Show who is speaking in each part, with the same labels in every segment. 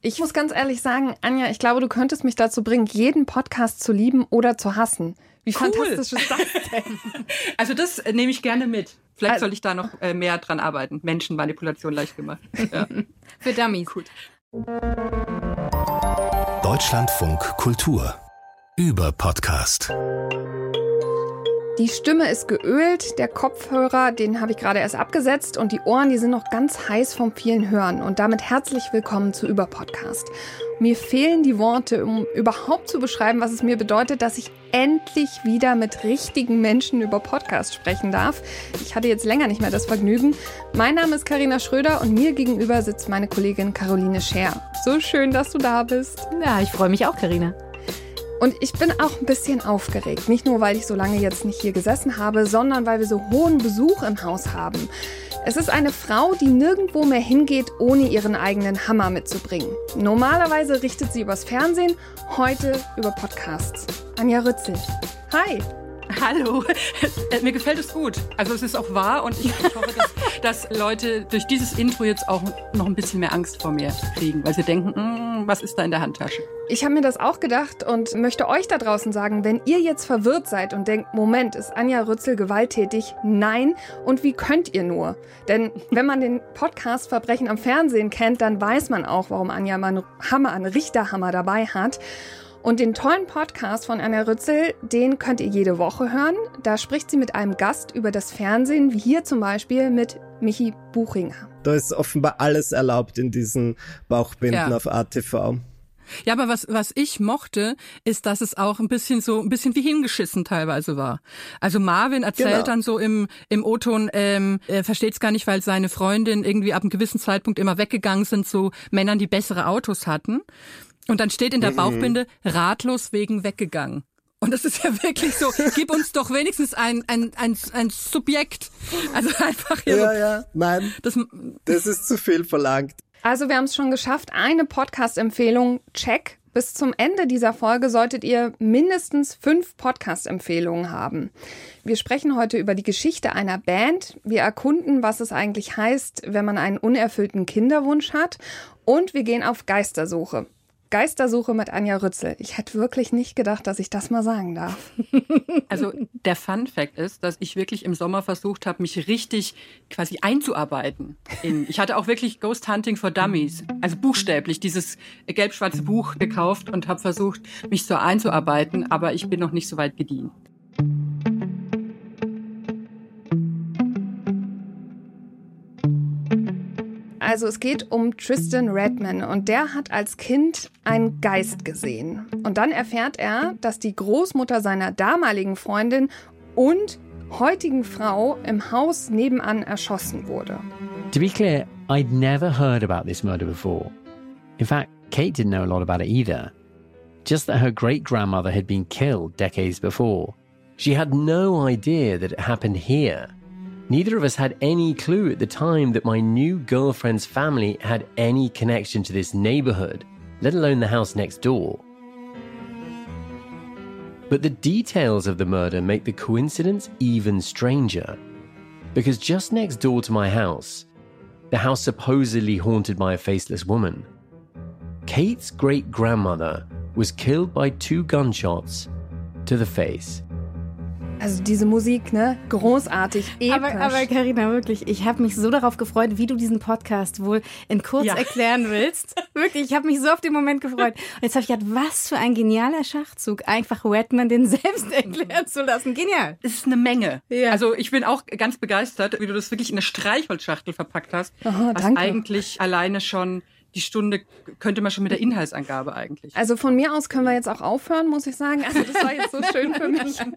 Speaker 1: Ich muss ganz ehrlich sagen, Anja, ich glaube, du könntest mich dazu bringen, jeden Podcast zu lieben oder zu hassen. Wie cool. fantastisch ist das denn?
Speaker 2: Also das äh, nehme ich gerne mit. Vielleicht also, soll ich da noch äh, mehr dran arbeiten. Menschenmanipulation leicht gemacht. Ja.
Speaker 1: Für Dummies.
Speaker 3: Gut. Deutschlandfunk Kultur über Podcast.
Speaker 1: Die Stimme ist geölt, der Kopfhörer, den habe ich gerade erst abgesetzt und die Ohren, die sind noch ganz heiß vom vielen Hören. Und damit herzlich willkommen zu Überpodcast. Mir fehlen die Worte, um überhaupt zu beschreiben, was es mir bedeutet, dass ich endlich wieder mit richtigen Menschen über Podcast sprechen darf. Ich hatte jetzt länger nicht mehr das Vergnügen. Mein Name ist Karina Schröder und mir gegenüber sitzt meine Kollegin Caroline Scher. So schön, dass du da bist.
Speaker 4: Ja, ich freue mich auch, Karina.
Speaker 1: Und ich bin auch ein bisschen aufgeregt. Nicht nur, weil ich so lange jetzt nicht hier gesessen habe, sondern weil wir so hohen Besuch im Haus haben. Es ist eine Frau, die nirgendwo mehr hingeht, ohne ihren eigenen Hammer mitzubringen. Normalerweise richtet sie übers Fernsehen, heute über Podcasts. Anja Rützel. Hi.
Speaker 2: Hallo, äh, mir gefällt es gut. Also es ist auch wahr und ich, ich hoffe, dass, dass, Leute durch dieses Intro jetzt auch noch ein bisschen mehr Angst vor mir kriegen, weil sie denken, mm, was ist da in der Handtasche?
Speaker 1: Ich habe mir das auch gedacht und möchte euch da draußen sagen, wenn ihr jetzt verwirrt seid und denkt, Moment, ist Anja Rützel gewalttätig? Nein. Und wie könnt ihr nur? Denn wenn man den Podcast Verbrechen am Fernsehen kennt, dann weiß man auch, warum Anja mal einen Hammer, einen Richterhammer dabei hat. Und den tollen Podcast von Anna Rützel, den könnt ihr jede Woche hören. Da spricht sie mit einem Gast über das Fernsehen, wie hier zum Beispiel mit Michi Buchinger.
Speaker 5: Da ist offenbar alles erlaubt in diesen Bauchbinden ja. auf ATV.
Speaker 2: Ja, aber was, was ich mochte, ist, dass es auch ein bisschen so, ein bisschen wie hingeschissen teilweise war. Also Marvin erzählt genau. dann so im, im O-Ton, ähm, er versteht es gar nicht, weil seine Freundin irgendwie ab einem gewissen Zeitpunkt immer weggegangen sind zu Männern, die bessere Autos hatten. Und dann steht in der mhm. Bauchbinde, ratlos wegen weggegangen. Und das ist ja wirklich so, gib uns doch wenigstens ein, ein, ein, ein Subjekt. Also einfach
Speaker 5: hier. Ja, so, ja, nein. Das, das ist zu viel verlangt.
Speaker 1: Also wir haben es schon geschafft. Eine Podcast-Empfehlung, check. Bis zum Ende dieser Folge solltet ihr mindestens fünf Podcast-Empfehlungen haben. Wir sprechen heute über die Geschichte einer Band. Wir erkunden, was es eigentlich heißt, wenn man einen unerfüllten Kinderwunsch hat. Und wir gehen auf Geistersuche. Geistersuche mit Anja Rützel. Ich hätte wirklich nicht gedacht, dass ich das mal sagen darf.
Speaker 2: Also der Fun Fact ist, dass ich wirklich im Sommer versucht habe, mich richtig quasi einzuarbeiten. In, ich hatte auch wirklich Ghost Hunting for Dummies, also buchstäblich dieses gelb-schwarze Buch gekauft und habe versucht, mich so einzuarbeiten, aber ich bin noch nicht so weit gedient.
Speaker 1: Also es geht um Tristan Redman und der hat als Kind einen Geist gesehen. Und dann erfährt er, dass die Großmutter seiner damaligen Freundin und heutigen Frau im Haus nebenan erschossen wurde.
Speaker 6: To be clear, I'd never heard about this murder before. In fact, Kate didn't know a lot about it either. Just that her great grandmother had been killed decades before. She had no idea that it happened here. Neither of us had any clue at the time that my new girlfriend's family had any connection to this neighborhood, let alone the house next door. But the details of the murder make the coincidence even stranger. Because just next door to my house, the house supposedly haunted by a faceless woman, Kate's great grandmother was killed by two gunshots to the face.
Speaker 1: Also diese Musik, ne? Großartig, episch.
Speaker 4: Aber, aber Carina, wirklich, ich habe mich so darauf gefreut, wie du diesen Podcast wohl in kurz ja. erklären willst. wirklich, ich habe mich so auf den Moment gefreut. Und jetzt habe ich gedacht, was für ein genialer Schachzug, einfach Redman den selbst erklären zu lassen. Genial.
Speaker 2: Es ist eine Menge. Ja. Also ich bin auch ganz begeistert, wie du das wirklich in eine Streichholzschachtel verpackt hast. Aha, was danke. eigentlich alleine schon die Stunde könnte man schon mit der Inhaltsangabe eigentlich.
Speaker 1: Also von mir aus können wir jetzt auch aufhören, muss ich sagen. Also das war jetzt so schön für mich.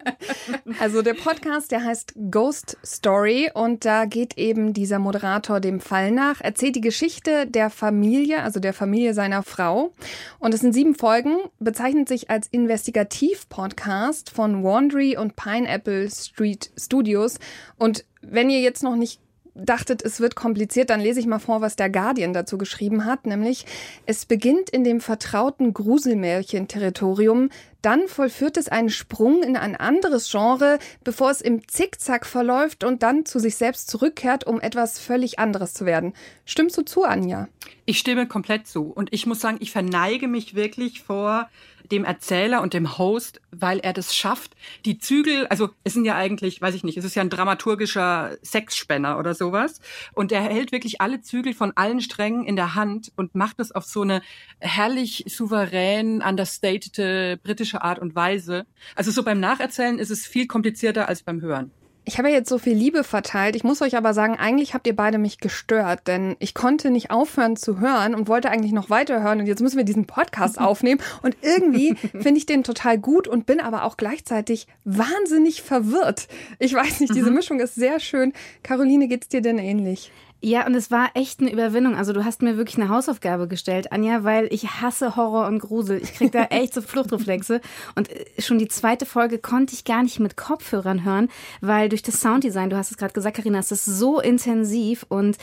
Speaker 1: Also der Podcast, der heißt Ghost Story und da geht eben dieser Moderator dem Fall nach, erzählt die Geschichte der Familie, also der Familie seiner Frau. Und es sind sieben Folgen, bezeichnet sich als Investigativ-Podcast von Wandry und Pineapple Street Studios. Und wenn ihr jetzt noch nicht dachtet, es wird kompliziert, dann lese ich mal vor, was der Guardian dazu geschrieben hat, nämlich es beginnt in dem vertrauten Gruselmärchen-Territorium, dann vollführt es einen Sprung in ein anderes Genre, bevor es im Zickzack verläuft und dann zu sich selbst zurückkehrt, um etwas völlig anderes zu werden. Stimmst du zu, Anja?
Speaker 2: Ich stimme komplett zu. Und ich muss sagen, ich verneige mich wirklich vor dem Erzähler und dem Host, weil er das schafft, die Zügel, also es sind ja eigentlich, weiß ich nicht, es ist ja ein dramaturgischer Sexspänner oder sowas. Und er hält wirklich alle Zügel von allen Strängen in der Hand und macht es auf so eine herrlich souverän, understatete britische Art und Weise. Also so beim Nacherzählen ist es viel komplizierter als beim Hören.
Speaker 1: Ich habe ja jetzt so viel Liebe verteilt. Ich muss euch aber sagen, eigentlich habt ihr beide mich gestört, denn ich konnte nicht aufhören zu hören und wollte eigentlich noch weiterhören. Und jetzt müssen wir diesen Podcast aufnehmen. Und irgendwie finde ich den total gut und bin aber auch gleichzeitig wahnsinnig verwirrt. Ich weiß nicht, diese mhm. Mischung ist sehr schön. Caroline, geht's dir denn ähnlich?
Speaker 4: Ja, und es war echt eine Überwindung. Also du hast mir wirklich eine Hausaufgabe gestellt, Anja, weil ich hasse Horror und Grusel. Ich krieg da echt so Fluchtreflexe. Und äh, schon die zweite Folge konnte ich gar nicht mit Kopfhörern hören, weil durch das Sounddesign, du hast es gerade gesagt, Karina, ist das so intensiv. Und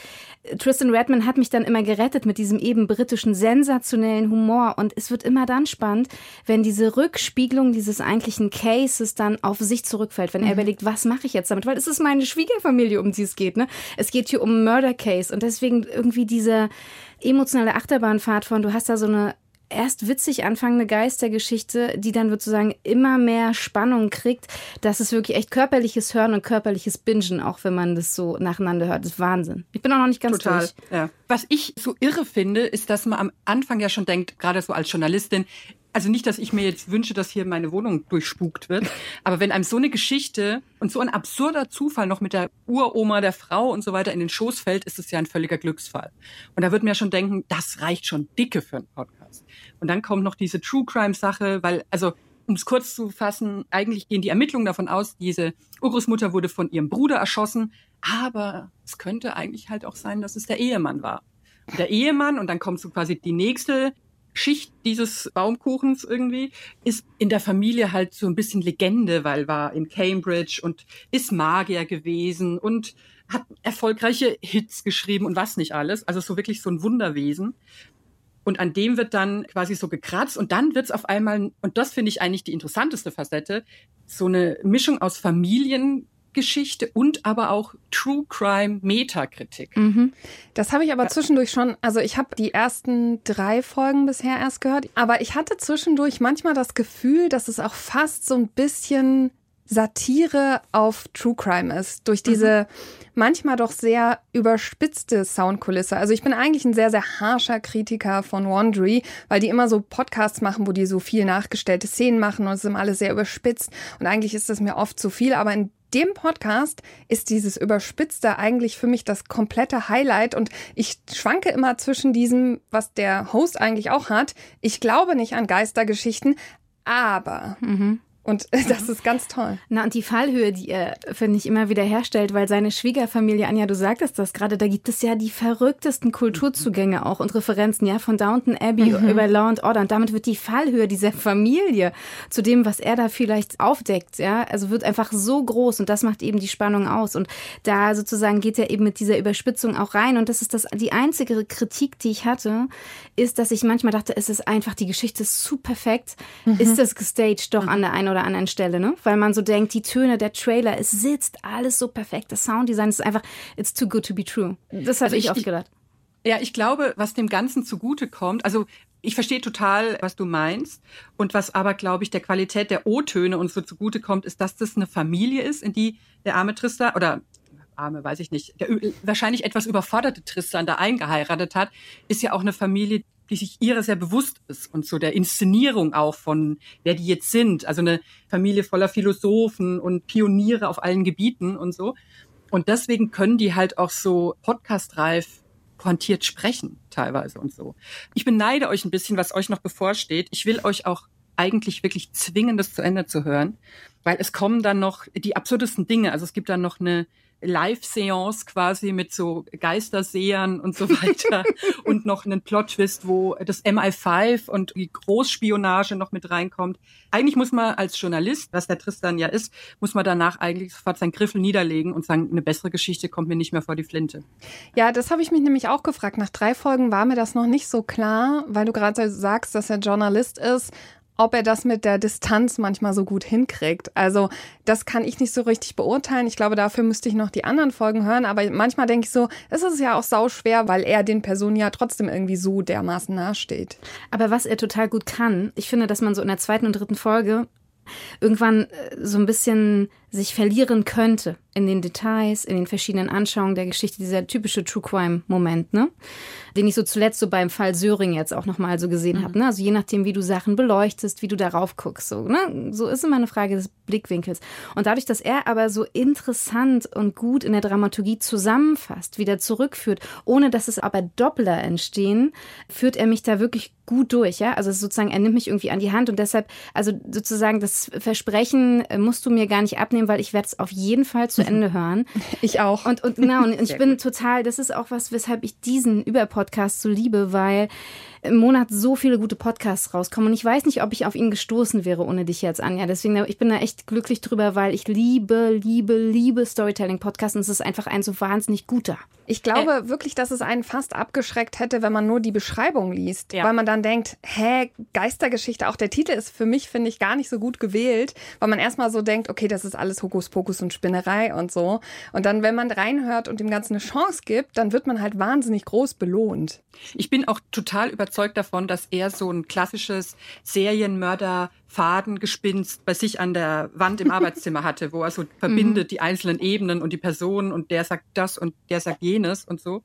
Speaker 4: äh, Tristan Redman hat mich dann immer gerettet mit diesem eben britischen sensationellen Humor. Und es wird immer dann spannend, wenn diese Rückspiegelung dieses eigentlichen Cases dann auf sich zurückfällt, wenn er mhm. überlegt, was mache ich jetzt damit? Weil es ist meine Schwiegerfamilie, um die es geht. Ne? Es geht hier um Murder Murder Case und deswegen irgendwie diese emotionale Achterbahnfahrt von, du hast da so eine erst witzig anfangende Geistergeschichte, die dann sozusagen immer mehr Spannung kriegt, dass es wirklich echt körperliches Hören und körperliches Bingen, auch wenn man das so nacheinander hört, das ist Wahnsinn. Ich bin auch noch nicht ganz
Speaker 2: Total,
Speaker 4: durch.
Speaker 2: Ja. Was ich so irre finde, ist, dass man am Anfang ja schon denkt, gerade so als Journalistin, also nicht, dass ich mir jetzt wünsche, dass hier meine Wohnung durchspukt wird, aber wenn einem so eine Geschichte und so ein absurder Zufall noch mit der Uroma der Frau und so weiter in den Schoß fällt, ist es ja ein völliger Glücksfall. Und da wird mir ja schon denken, das reicht schon dicke für einen Podcast. Und dann kommt noch diese True Crime Sache, weil, also, um es kurz zu fassen, eigentlich gehen die Ermittlungen davon aus, diese Urgroßmutter wurde von ihrem Bruder erschossen, aber es könnte eigentlich halt auch sein, dass es der Ehemann war. Und der Ehemann, und dann kommt so quasi die nächste Schicht dieses Baumkuchens irgendwie ist in der Familie halt so ein bisschen Legende, weil war in Cambridge und ist Magier gewesen und hat erfolgreiche Hits geschrieben und was nicht alles. Also so wirklich so ein Wunderwesen. Und an dem wird dann quasi so gekratzt und dann wird's auf einmal, und das finde ich eigentlich die interessanteste Facette, so eine Mischung aus Familien, Geschichte und aber auch True Crime Metakritik. Mhm.
Speaker 1: Das habe ich aber zwischendurch schon, also ich habe die ersten drei Folgen bisher erst gehört, aber ich hatte zwischendurch manchmal das Gefühl, dass es auch fast so ein bisschen Satire auf True Crime ist, durch diese mhm. manchmal doch sehr überspitzte Soundkulisse. Also ich bin eigentlich ein sehr, sehr harscher Kritiker von Wandry, weil die immer so Podcasts machen, wo die so viel nachgestellte Szenen machen und es ist immer alles sehr überspitzt und eigentlich ist das mir oft zu viel, aber in dem Podcast ist dieses Überspitzte eigentlich für mich das komplette Highlight und ich schwanke immer zwischen diesem, was der Host eigentlich auch hat. Ich glaube nicht an Geistergeschichten, aber mhm. Und das ist ganz toll.
Speaker 4: Na, und die Fallhöhe, die er, finde ich, immer wieder herstellt, weil seine Schwiegerfamilie, Anja, du sagtest das gerade, da gibt es ja die verrücktesten Kulturzugänge auch und Referenzen, ja, von Downton Abbey mhm. über Law and Order. Und damit wird die Fallhöhe dieser Familie zu dem, was er da vielleicht aufdeckt, ja, also wird einfach so groß und das macht eben die Spannung aus. Und da sozusagen geht er eben mit dieser Überspitzung auch rein. Und das ist das, die einzige Kritik, die ich hatte, ist, dass ich manchmal dachte, es ist einfach, die Geschichte ist zu perfekt. Mhm. Ist das gestaged doch an der einen oder oder anderen Stelle, ne? Weil man so denkt, die Töne, der Trailer, es sitzt alles so perfekt. Das Sounddesign ist einfach, it's too good to be true. Das habe also ich, ich oft gedacht.
Speaker 2: Ja, ich glaube, was dem Ganzen zugute kommt, also ich verstehe total, was du meinst. Und was aber, glaube ich, der Qualität der O-Töne uns so zugute kommt, ist, dass das eine Familie ist, in die der arme Tristan oder arme, weiß ich nicht, der wahrscheinlich etwas überforderte Tristan da eingeheiratet hat, ist ja auch eine Familie, die sich ihrer sehr bewusst ist und so der Inszenierung auch von, wer die jetzt sind. Also eine Familie voller Philosophen und Pioniere auf allen Gebieten und so. Und deswegen können die halt auch so podcastreif pointiert sprechen teilweise und so. Ich beneide euch ein bisschen, was euch noch bevorsteht. Ich will euch auch eigentlich wirklich zwingen, das zu Ende zu hören, weil es kommen dann noch die absurdesten Dinge. Also es gibt dann noch eine Live-Seance quasi mit so Geistersehern und so weiter und noch einen Plot-Twist, wo das MI5 und die Großspionage noch mit reinkommt. Eigentlich muss man als Journalist, was der Tristan ja ist, muss man danach eigentlich sofort seinen Griffel niederlegen und sagen, eine bessere Geschichte kommt mir nicht mehr vor die Flinte.
Speaker 1: Ja, das habe ich mich nämlich auch gefragt. Nach drei Folgen war mir das noch nicht so klar, weil du gerade sagst, dass er Journalist ist ob er das mit der Distanz manchmal so gut hinkriegt. Also das kann ich nicht so richtig beurteilen. Ich glaube, dafür müsste ich noch die anderen Folgen hören. Aber manchmal denke ich so, es ist ja auch sau schwer, weil er den Personen ja trotzdem irgendwie so dermaßen nahesteht.
Speaker 4: Aber was er total gut kann, ich finde, dass man so in der zweiten und dritten Folge irgendwann äh, so ein bisschen sich verlieren könnte in den Details, in den verschiedenen Anschauungen der Geschichte, dieser typische True Crime Moment, ne? Den ich so zuletzt so beim Fall Söring jetzt auch nochmal so gesehen mhm. habe, ne? Also je nachdem, wie du Sachen beleuchtest, wie du darauf guckst, so, ne? So ist immer eine Frage des Blickwinkels. Und dadurch, dass er aber so interessant und gut in der Dramaturgie zusammenfasst, wieder zurückführt, ohne dass es aber Doppler entstehen, führt er mich da wirklich gut durch, ja? Also sozusagen, er nimmt mich irgendwie an die Hand und deshalb, also sozusagen das Versprechen äh, musst du mir gar nicht abnehmen, weil ich werde es auf jeden Fall zu Ende hören.
Speaker 1: Ich auch.
Speaker 4: Und, und genau, und ich bin gut. total, das ist auch was, weshalb ich diesen Über-Podcast so liebe, weil im Monat so viele gute Podcasts rauskommen. Und ich weiß nicht, ob ich auf ihn gestoßen wäre ohne dich jetzt, Anja. Deswegen, ich bin da echt glücklich drüber, weil ich liebe, liebe, liebe Storytelling-Podcasts und es ist einfach ein so wahnsinnig guter.
Speaker 1: Ich glaube äh, wirklich, dass es einen fast abgeschreckt hätte, wenn man nur die Beschreibung liest. Ja. Weil man dann denkt, hä, Geistergeschichte, auch der Titel ist für mich, finde ich, gar nicht so gut gewählt, weil man erstmal so denkt, okay, das ist alles Hokuspokus und Spinnerei und so. Und dann, wenn man reinhört und dem Ganzen eine Chance gibt, dann wird man halt wahnsinnig groß belohnt.
Speaker 2: Ich bin auch total überzeugt davon, dass er so ein klassisches Serienmörder Fadengespinst bei sich an der Wand im Arbeitszimmer hatte, wo er so verbindet mhm. die einzelnen Ebenen und die Personen und der sagt das und der sagt jenes und so.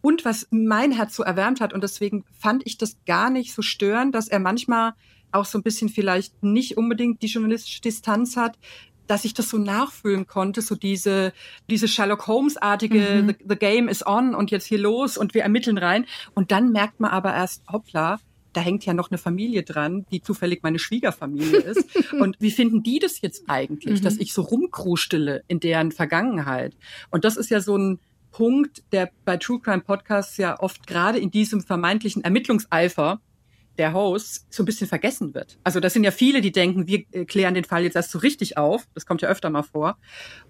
Speaker 2: Und was mein Herz so erwärmt hat und deswegen fand ich das gar nicht so störend, dass er manchmal auch so ein bisschen vielleicht nicht unbedingt die journalistische Distanz hat, dass ich das so nachfühlen konnte, so diese, diese Sherlock Holmes-artige, mhm. the, the, game is on und jetzt hier los und wir ermitteln rein. Und dann merkt man aber erst, hoppla, da hängt ja noch eine Familie dran, die zufällig meine Schwiegerfamilie ist. und wie finden die das jetzt eigentlich, mhm. dass ich so rumkrustele in deren Vergangenheit? Und das ist ja so ein Punkt, der bei True Crime Podcasts ja oft gerade in diesem vermeintlichen Ermittlungseifer der Hosts so ein bisschen vergessen wird. Also das sind ja viele, die denken, wir äh, klären den Fall jetzt erst so richtig auf. Das kommt ja öfter mal vor.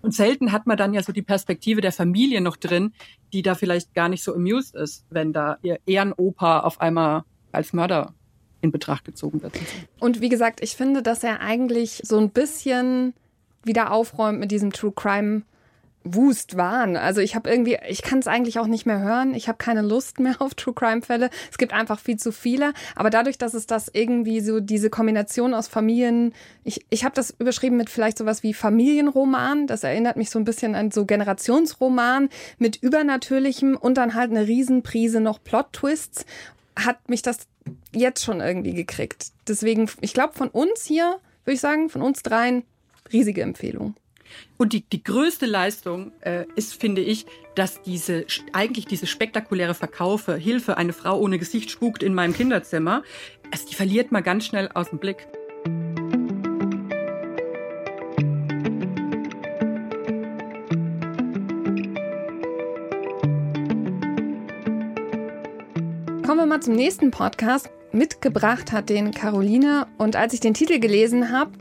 Speaker 2: Und selten hat man dann ja so die Perspektive der Familie noch drin, die da vielleicht gar nicht so amused ist, wenn da ihr Ehrenopa auf einmal als Mörder in Betracht gezogen wird.
Speaker 1: Und wie gesagt, ich finde, dass er eigentlich so ein bisschen wieder aufräumt mit diesem True Crime Wust waren. Also ich habe irgendwie, ich kann es eigentlich auch nicht mehr hören. Ich habe keine Lust mehr auf True Crime Fälle. Es gibt einfach viel zu viele. Aber dadurch, dass es das irgendwie so diese Kombination aus Familien, ich, ich habe das überschrieben mit vielleicht sowas wie Familienroman. Das erinnert mich so ein bisschen an so Generationsroman mit Übernatürlichem und dann halt eine Riesenprise noch Plot Twists. Hat mich das jetzt schon irgendwie gekriegt. Deswegen, ich glaube, von uns hier, würde ich sagen, von uns dreien, riesige Empfehlung.
Speaker 2: Und die, die größte Leistung äh, ist, finde ich, dass diese eigentlich diese spektakuläre Verkaufe, Hilfe, eine Frau ohne Gesicht spukt in meinem Kinderzimmer, also die verliert man ganz schnell aus dem Blick.
Speaker 1: Kommen wir mal zum nächsten Podcast. Mitgebracht hat den Caroline und als ich den Titel gelesen habe,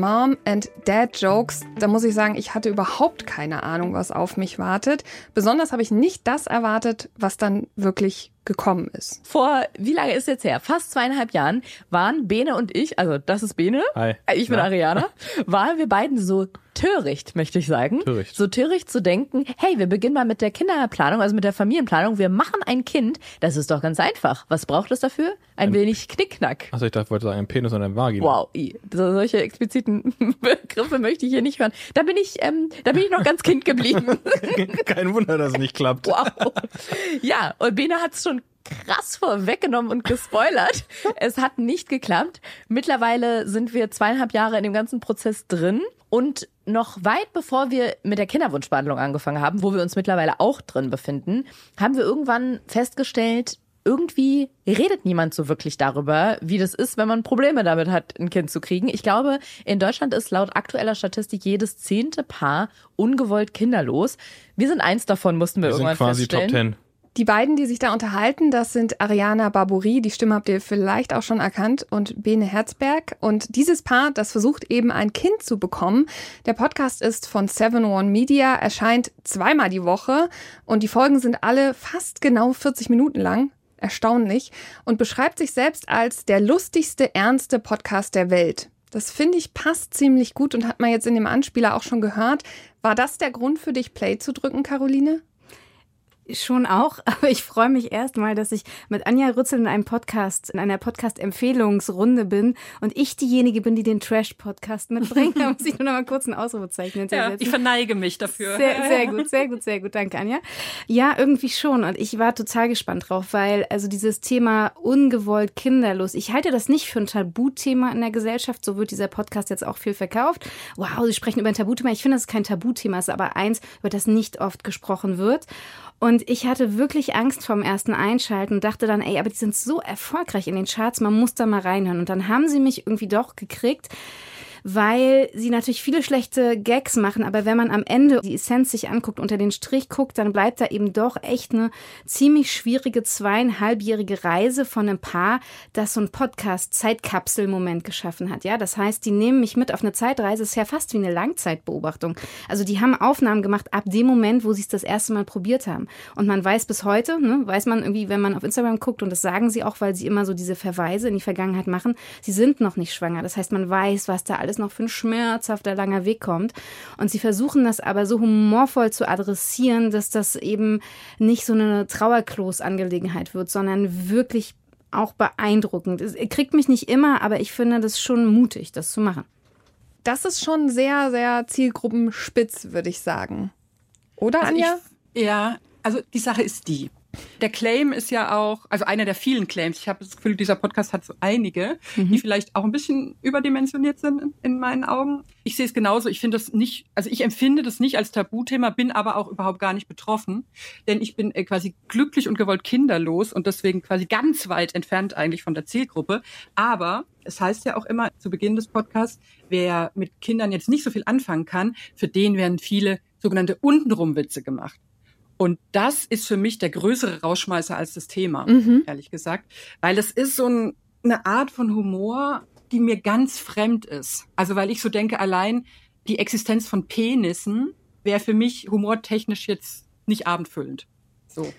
Speaker 1: Mom and Dad Jokes, da muss ich sagen, ich hatte überhaupt keine Ahnung, was auf mich wartet. Besonders habe ich nicht das erwartet, was dann wirklich gekommen ist.
Speaker 7: Vor, wie lange ist jetzt her? Fast zweieinhalb Jahren waren Bene und ich, also das ist Bene, Hi. Ich bin ja. Ariana, waren wir beiden so töricht, möchte ich sagen. Töricht. So töricht zu denken, hey, wir beginnen mal mit der Kinderplanung, also mit der Familienplanung. Wir machen ein Kind. Das ist doch ganz einfach. Was braucht es dafür? Ein, ein wenig Knickknack.
Speaker 8: Achso, ich dachte, wollte sagen, ein Penis und ein Vagina.
Speaker 7: Wow, solche expliziten Begriffe möchte ich hier nicht hören. Da bin ich, ähm, da bin ich noch ganz Kind geblieben.
Speaker 8: Kein Wunder, dass es nicht klappt.
Speaker 7: Wow. Ja, und Bene hat es schon krass vorweggenommen und gespoilert. es hat nicht geklappt. Mittlerweile sind wir zweieinhalb Jahre in dem ganzen Prozess drin und noch weit bevor wir mit der Kinderwunschbehandlung angefangen haben, wo wir uns mittlerweile auch drin befinden, haben wir irgendwann festgestellt, irgendwie redet niemand so wirklich darüber, wie das ist, wenn man Probleme damit hat, ein Kind zu kriegen. Ich glaube, in Deutschland ist laut aktueller Statistik jedes zehnte Paar ungewollt kinderlos. Wir sind eins davon, mussten wir, wir irgendwann sind quasi feststellen. Top Ten.
Speaker 1: Die beiden, die sich da unterhalten, das sind Ariana Barbouri, die Stimme habt ihr vielleicht auch schon erkannt, und Bene Herzberg. Und dieses Paar, das versucht eben ein Kind zu bekommen. Der Podcast ist von 7-One Media, erscheint zweimal die Woche und die Folgen sind alle fast genau 40 Minuten lang. Erstaunlich. Und beschreibt sich selbst als der lustigste, ernste Podcast der Welt. Das finde ich passt ziemlich gut und hat man jetzt in dem Anspieler auch schon gehört. War das der Grund für dich, Play zu drücken, Caroline?
Speaker 4: Schon auch, aber ich freue mich erstmal, dass ich mit Anja Rützel in einem Podcast, in einer Podcast-Empfehlungsrunde bin und ich diejenige bin, die den Trash-Podcast mitbringt. Da muss ich nur noch mal kurz ein Ausrufezeichen
Speaker 2: hintersetzen. Ja, ich verneige mich dafür.
Speaker 4: Sehr, sehr gut, sehr gut, sehr gut. Danke, Anja. Ja, irgendwie schon. Und ich war total gespannt drauf, weil also dieses Thema ungewollt kinderlos, ich halte das nicht für ein Tabuthema in der Gesellschaft. So wird dieser Podcast jetzt auch viel verkauft. Wow, Sie sprechen über ein Tabuthema. Ich finde, das ist kein Tabuthema, es ist aber eins, über das nicht oft gesprochen wird. Und ich hatte wirklich Angst vom ersten Einschalten und dachte dann, ey, aber die sind so erfolgreich in den Charts, man muss da mal reinhören. Und dann haben sie mich irgendwie doch gekriegt weil sie natürlich viele schlechte Gags machen, aber wenn man am Ende die Essenz sich anguckt, unter den Strich guckt, dann bleibt da eben doch echt eine ziemlich schwierige zweieinhalbjährige Reise von einem Paar, das so ein Podcast-Zeitkapsel-Moment geschaffen hat. Ja, das heißt, die nehmen mich mit auf eine Zeitreise, ist ja fast wie eine Langzeitbeobachtung. Also die haben Aufnahmen gemacht ab dem Moment, wo sie es das erste Mal probiert haben. Und man weiß bis heute, ne, weiß man irgendwie, wenn man auf Instagram guckt, und das sagen sie auch, weil sie immer so diese Verweise in die Vergangenheit machen, sie sind noch nicht schwanger. Das heißt, man weiß, was da alles alles noch für ein schmerzhafter langer Weg kommt. Und sie versuchen das aber so humorvoll zu adressieren, dass das eben nicht so eine Trauerklos-Angelegenheit wird, sondern wirklich auch beeindruckend. Es kriegt mich nicht immer, aber ich finde das schon mutig, das zu machen.
Speaker 1: Das ist schon sehr, sehr zielgruppenspitz, würde ich sagen. Oder, also Anja?
Speaker 2: Ich, ja, also die Sache ist die. Der Claim ist ja auch, also einer der vielen Claims. Ich habe das Gefühl, dieser Podcast hat so einige, mhm. die vielleicht auch ein bisschen überdimensioniert sind in, in meinen Augen. Ich sehe es genauso. Ich finde das nicht, also ich empfinde das nicht als Tabuthema, bin aber auch überhaupt gar nicht betroffen, denn ich bin äh, quasi glücklich und gewollt kinderlos und deswegen quasi ganz weit entfernt eigentlich von der Zielgruppe. Aber es heißt ja auch immer zu Beginn des Podcasts, wer mit Kindern jetzt nicht so viel anfangen kann, für den werden viele sogenannte untenrum Witze gemacht. Und das ist für mich der größere Rauschmeißer als das Thema, mhm. ehrlich gesagt. Weil es ist so ein, eine Art von Humor, die mir ganz fremd ist. Also weil ich so denke, allein die Existenz von Penissen wäre für mich humortechnisch jetzt nicht abendfüllend. So.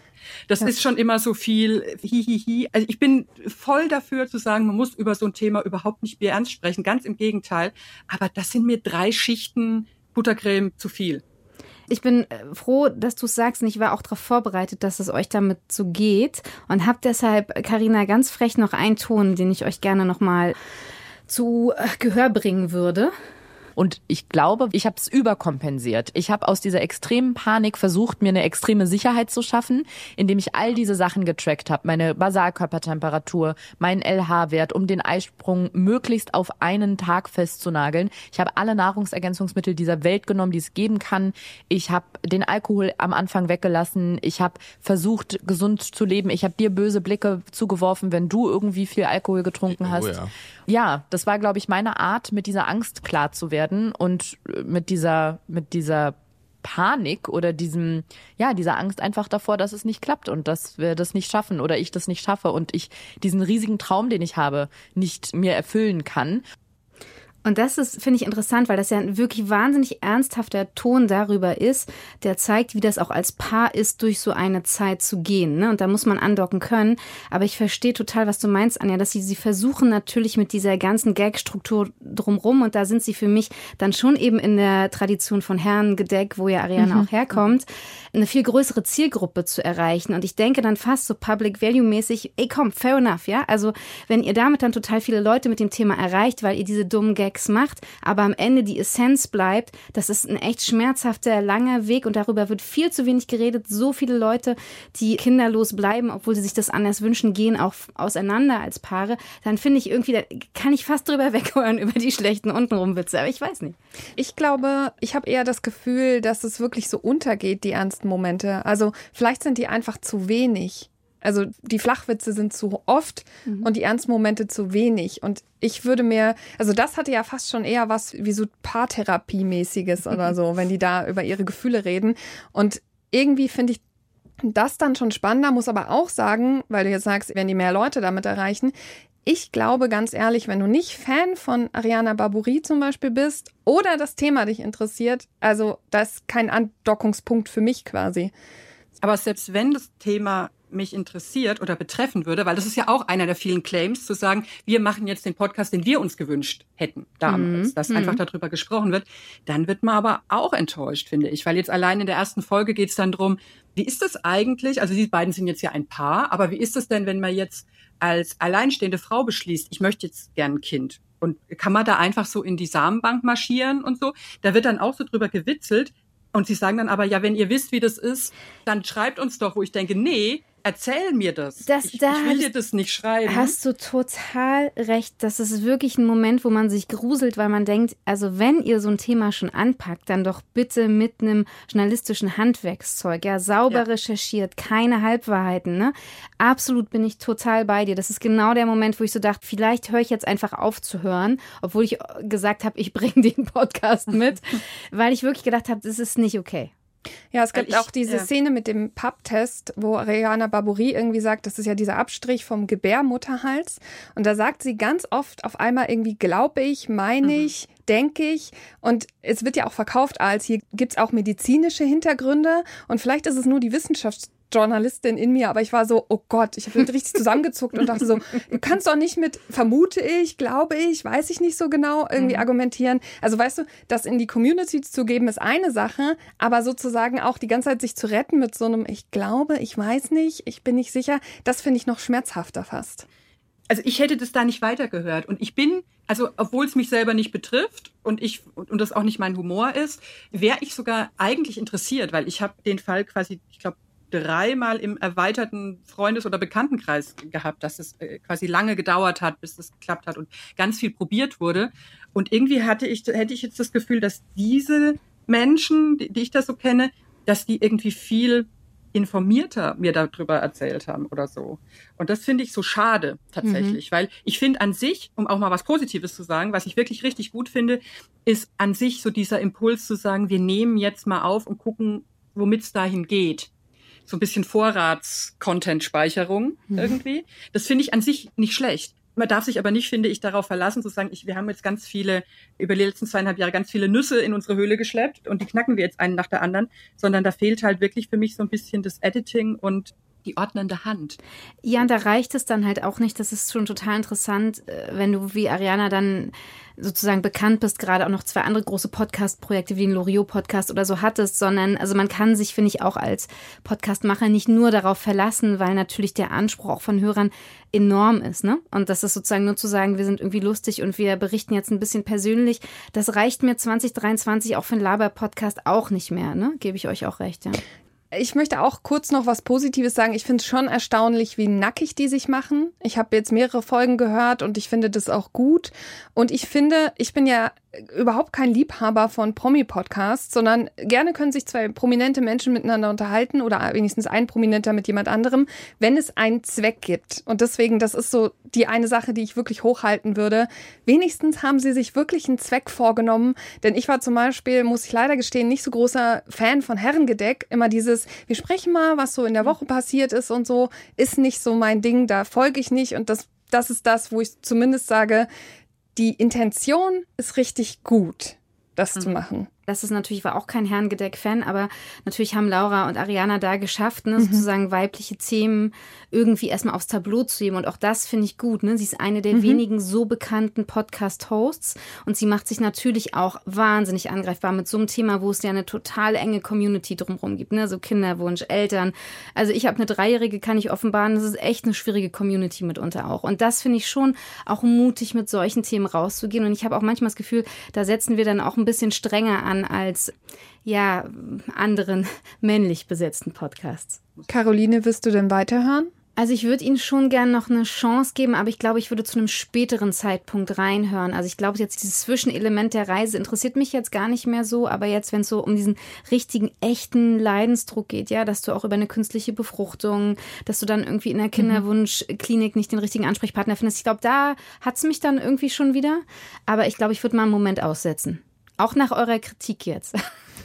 Speaker 2: Das ja. ist schon immer so viel hihihi. Also ich bin voll dafür zu sagen, man muss über so ein Thema überhaupt nicht mehr ernst sprechen. Ganz im Gegenteil. Aber das sind mir drei Schichten Buttercreme zu viel.
Speaker 4: Ich bin äh, froh, dass du es sagst und ich war auch darauf vorbereitet, dass es euch damit so geht und habe deshalb, Karina, ganz frech noch einen Ton, den ich euch gerne nochmal zu äh, Gehör bringen würde.
Speaker 7: Und ich glaube, ich habe es überkompensiert. Ich habe aus dieser extremen Panik versucht, mir eine extreme Sicherheit zu schaffen, indem ich all diese Sachen getrackt habe. Meine Basalkörpertemperatur, meinen LH-Wert, um den Eisprung möglichst auf einen Tag festzunageln. Ich habe alle Nahrungsergänzungsmittel dieser Welt genommen, die es geben kann. Ich habe den Alkohol am Anfang weggelassen. Ich habe versucht, gesund zu leben. Ich habe dir böse Blicke zugeworfen, wenn du irgendwie viel Alkohol getrunken oh hast. Ja. ja, das war, glaube ich, meine Art, mit dieser Angst klar zu werden werden und äh, mit dieser, mit dieser Panik oder diesem, ja, dieser Angst einfach davor, dass es nicht klappt und dass wir das nicht schaffen oder ich das nicht schaffe und ich diesen riesigen Traum, den ich habe, nicht mir erfüllen kann.
Speaker 4: Und das ist, finde ich, interessant, weil das ja ein wirklich wahnsinnig ernsthafter Ton darüber ist, der zeigt, wie das auch als Paar ist, durch so eine Zeit zu gehen. Ne? Und da muss man andocken können. Aber ich verstehe total, was du meinst, Anja, dass sie, sie versuchen natürlich mit dieser ganzen Gag-Struktur drumrum. Und da sind sie für mich dann schon eben in der Tradition von Herrn Gedeck, wo ja Ariana mhm. auch herkommt, eine viel größere Zielgruppe zu erreichen. Und ich denke dann fast so Public Value-mäßig, ey komm, fair enough, ja? Also wenn ihr damit dann total viele Leute mit dem Thema erreicht, weil ihr diese dummen Gags Sex macht, aber am Ende die Essenz bleibt. Das ist ein echt schmerzhafter, langer Weg und darüber wird viel zu wenig geredet. So viele Leute, die kinderlos bleiben, obwohl sie sich das anders wünschen, gehen auch auseinander als Paare. Dann finde ich irgendwie, da kann ich fast drüber weghören über die schlechten Untenrum-Witze, aber ich weiß nicht.
Speaker 1: Ich glaube, ich habe eher das Gefühl, dass es wirklich so untergeht, die ernsten Momente. Also vielleicht sind die einfach zu wenig. Also die Flachwitze sind zu oft mhm. und die ernsten Momente zu wenig. Und ich würde mir, also das hatte ja fast schon eher was wie so Paartherapie-mäßiges oder so, wenn die da über ihre Gefühle reden. Und irgendwie finde ich das dann schon spannender, muss aber auch sagen, weil du jetzt sagst, wenn die mehr Leute damit erreichen, ich glaube ganz ehrlich, wenn du nicht Fan von Ariana Barbouri zum Beispiel bist oder das Thema dich interessiert, also das ist kein Andockungspunkt für mich quasi.
Speaker 2: Aber selbst wenn das Thema mich interessiert oder betreffen würde, weil das ist ja auch einer der vielen Claims, zu sagen, wir machen jetzt den Podcast, den wir uns gewünscht hätten damals, mhm. dass mhm. einfach darüber gesprochen wird, dann wird man aber auch enttäuscht, finde ich, weil jetzt allein in der ersten Folge geht es dann drum, wie ist das eigentlich, also die beiden sind jetzt ja ein Paar, aber wie ist das denn, wenn man jetzt als alleinstehende Frau beschließt, ich möchte jetzt gern ein Kind und kann man da einfach so in die Samenbank marschieren und so, da wird dann auch so drüber gewitzelt, und sie sagen dann aber, ja, wenn ihr wisst, wie das ist, dann schreibt uns doch, wo ich denke, nee, erzähl mir das. das ich, da ich will dir das nicht schreiben.
Speaker 4: Hast du total recht. Das ist wirklich ein Moment, wo man sich gruselt, weil man denkt, also wenn ihr so ein Thema schon anpackt, dann doch bitte mit einem journalistischen Handwerkszeug. Ja, sauber ja. recherchiert, keine Halbwahrheiten. Ne? Absolut bin ich total bei dir. Das ist genau der Moment, wo ich so dachte, vielleicht höre ich jetzt einfach auf zu hören, obwohl ich gesagt habe, ich bringe den Podcast mit, weil ich wirklich gedacht habe, das ist nicht okay.
Speaker 1: Ja, es gibt ich, auch diese ja. Szene mit dem Pub-Test, wo Rihanna Barbouri irgendwie sagt, das ist ja dieser Abstrich vom Gebärmutterhals. Und da sagt sie ganz oft auf einmal irgendwie, glaube ich, meine mhm. ich, mhm. denke ich. Und es wird ja auch verkauft als, hier gibt es auch medizinische Hintergründe. Und vielleicht ist es nur die Wissenschaft Journalistin in mir, aber ich war so, oh Gott, ich habe richtig zusammengezuckt und dachte so, du kannst doch nicht mit vermute ich, glaube ich, weiß ich nicht so genau irgendwie mhm. argumentieren. Also weißt du, das in die Community zu geben ist eine Sache, aber sozusagen auch die ganze Zeit sich zu retten mit so einem ich glaube, ich weiß nicht, ich bin nicht sicher, das finde ich noch schmerzhafter fast.
Speaker 2: Also ich hätte das da nicht weitergehört und ich bin also obwohl es mich selber nicht betrifft und ich und das auch nicht mein Humor ist, wäre ich sogar eigentlich interessiert, weil ich habe den Fall quasi, ich glaube, dreimal im erweiterten Freundes- oder Bekanntenkreis gehabt, dass es äh, quasi lange gedauert hat, bis es geklappt hat und ganz viel probiert wurde. Und irgendwie hatte ich, hätte ich jetzt das Gefühl, dass diese Menschen, die, die ich da so kenne, dass die irgendwie viel informierter mir darüber erzählt haben oder so. Und das finde ich so schade tatsächlich, mhm. weil ich finde an sich, um auch mal was Positives zu sagen, was ich wirklich richtig gut finde, ist an sich so dieser Impuls zu sagen, wir nehmen jetzt mal auf und gucken, womit es dahin geht so ein bisschen Vorrats-Content-Speicherung mhm. irgendwie. Das finde ich an sich nicht schlecht. Man darf sich aber nicht, finde ich, darauf verlassen, zu sagen, ich, wir haben jetzt ganz viele, über die letzten zweieinhalb Jahre ganz viele Nüsse in unsere Höhle geschleppt und die knacken wir jetzt einen nach der anderen, sondern da fehlt halt wirklich für mich so ein bisschen das Editing und die ordnende Hand.
Speaker 4: Ja, und da reicht es dann halt auch nicht. Das ist schon total interessant, äh, wenn du wie Ariana dann sozusagen bekannt bist, gerade auch noch zwei andere große Podcast-Projekte wie den Loriot-Podcast oder so hattest, sondern also man kann sich, finde ich, auch als Podcastmacher nicht nur darauf verlassen, weil natürlich der Anspruch auch von Hörern enorm ist, ne? Und das ist sozusagen nur zu sagen, wir sind irgendwie lustig und wir berichten jetzt ein bisschen persönlich. Das reicht mir 2023 auch für einen Laber-Podcast auch nicht mehr, ne? Gebe ich euch auch recht, ja.
Speaker 1: Ich möchte auch kurz noch was Positives sagen. Ich finde es schon erstaunlich, wie nackig die sich machen. Ich habe jetzt mehrere Folgen gehört und ich finde das auch gut. Und ich finde, ich bin ja überhaupt kein Liebhaber von Promi-Podcasts, sondern gerne können sich zwei prominente Menschen miteinander unterhalten oder wenigstens ein Prominenter mit jemand anderem, wenn es einen Zweck gibt. Und deswegen, das ist so die eine Sache, die ich wirklich hochhalten würde. Wenigstens haben sie sich wirklich einen Zweck vorgenommen, denn ich war zum Beispiel, muss ich leider gestehen, nicht so großer Fan von Herrengedeck. Immer dieses, wir sprechen mal, was so in der Woche passiert ist und so, ist nicht so mein Ding, da folge ich nicht und das das ist das, wo ich zumindest sage, die Intention ist richtig gut, das mhm. zu machen
Speaker 4: das ist natürlich, war auch kein Herrengedeck-Fan, aber natürlich haben Laura und Ariana da geschafft, ne, mhm. sozusagen weibliche Themen irgendwie erstmal aufs Tableau zu heben. Und auch das finde ich gut. Ne? Sie ist eine der mhm. wenigen so bekannten Podcast-Hosts und sie macht sich natürlich auch wahnsinnig angreifbar mit so einem Thema, wo es ja eine total enge Community drumherum gibt. Ne? So Kinderwunsch, Eltern. Also ich habe eine Dreijährige, kann ich offenbaren. Das ist echt eine schwierige Community mitunter auch. Und das finde ich schon auch mutig, mit solchen Themen rauszugehen. Und ich habe auch manchmal das Gefühl, da setzen wir dann auch ein bisschen strenger an an als ja anderen männlich besetzten Podcasts.
Speaker 1: Caroline, wirst du denn weiterhören?
Speaker 4: Also ich würde Ihnen schon gerne noch eine Chance geben, aber ich glaube, ich würde zu einem späteren Zeitpunkt reinhören. Also ich glaube jetzt dieses Zwischenelement der Reise interessiert mich jetzt gar nicht mehr so, aber jetzt, wenn es so um diesen richtigen, echten Leidensdruck geht, ja, dass du auch über eine künstliche Befruchtung, dass du dann irgendwie in der mhm. Kinderwunschklinik nicht den richtigen Ansprechpartner findest, ich glaube, da hat es mich dann irgendwie schon wieder. Aber ich glaube, ich würde mal einen Moment aussetzen. Auch nach eurer Kritik jetzt.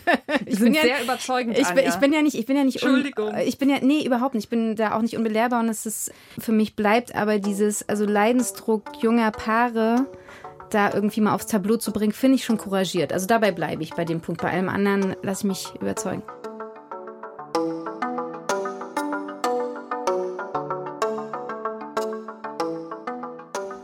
Speaker 1: ich bin ja, sehr überzeugend.
Speaker 4: Ich bin, ich bin, ja nicht, ich bin ja nicht. Entschuldigung. Un, ich bin ja, nee, überhaupt nicht. Ich bin da auch nicht unbelehrbar und es ist, für mich bleibt aber dieses, also Leidensdruck junger Paare, da irgendwie mal aufs Tableau zu bringen, finde ich schon couragiert. Also dabei bleibe ich bei dem Punkt. Bei allem anderen lasse ich mich überzeugen.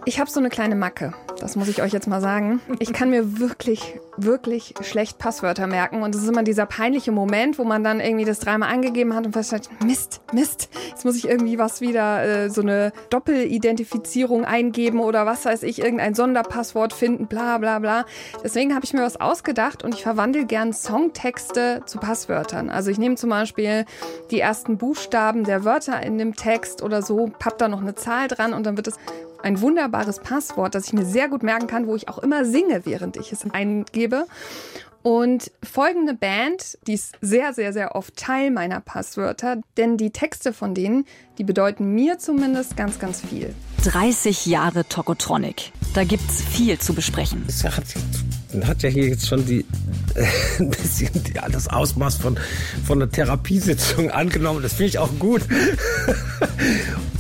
Speaker 1: Ich habe so eine kleine Macke. Das muss ich euch jetzt mal sagen. Ich kann mir wirklich, wirklich schlecht Passwörter merken. Und es ist immer dieser peinliche Moment, wo man dann irgendwie das dreimal angegeben hat und feststellt, Mist, Mist, jetzt muss ich irgendwie was wieder, äh, so eine Doppelidentifizierung eingeben oder was weiß ich, irgendein Sonderpasswort finden, bla bla bla. Deswegen habe ich mir was ausgedacht und ich verwandle gern Songtexte zu Passwörtern. Also ich nehme zum Beispiel die ersten Buchstaben der Wörter in dem Text oder so, papp da noch eine Zahl dran und dann wird es ein wunderbares Passwort, das ich mir sehr gut merken kann, wo ich auch immer singe, während ich es eingebe. Und folgende Band, die ist sehr, sehr, sehr oft Teil meiner Passwörter, denn die Texte von denen, die bedeuten mir zumindest ganz, ganz viel.
Speaker 9: 30 Jahre Tokotronic. Da gibt's viel zu besprechen.
Speaker 5: Es hat, hat ja hier jetzt schon die, äh, ein bisschen die, das Ausmaß von, von einer Therapiesitzung angenommen. Das finde ich auch gut.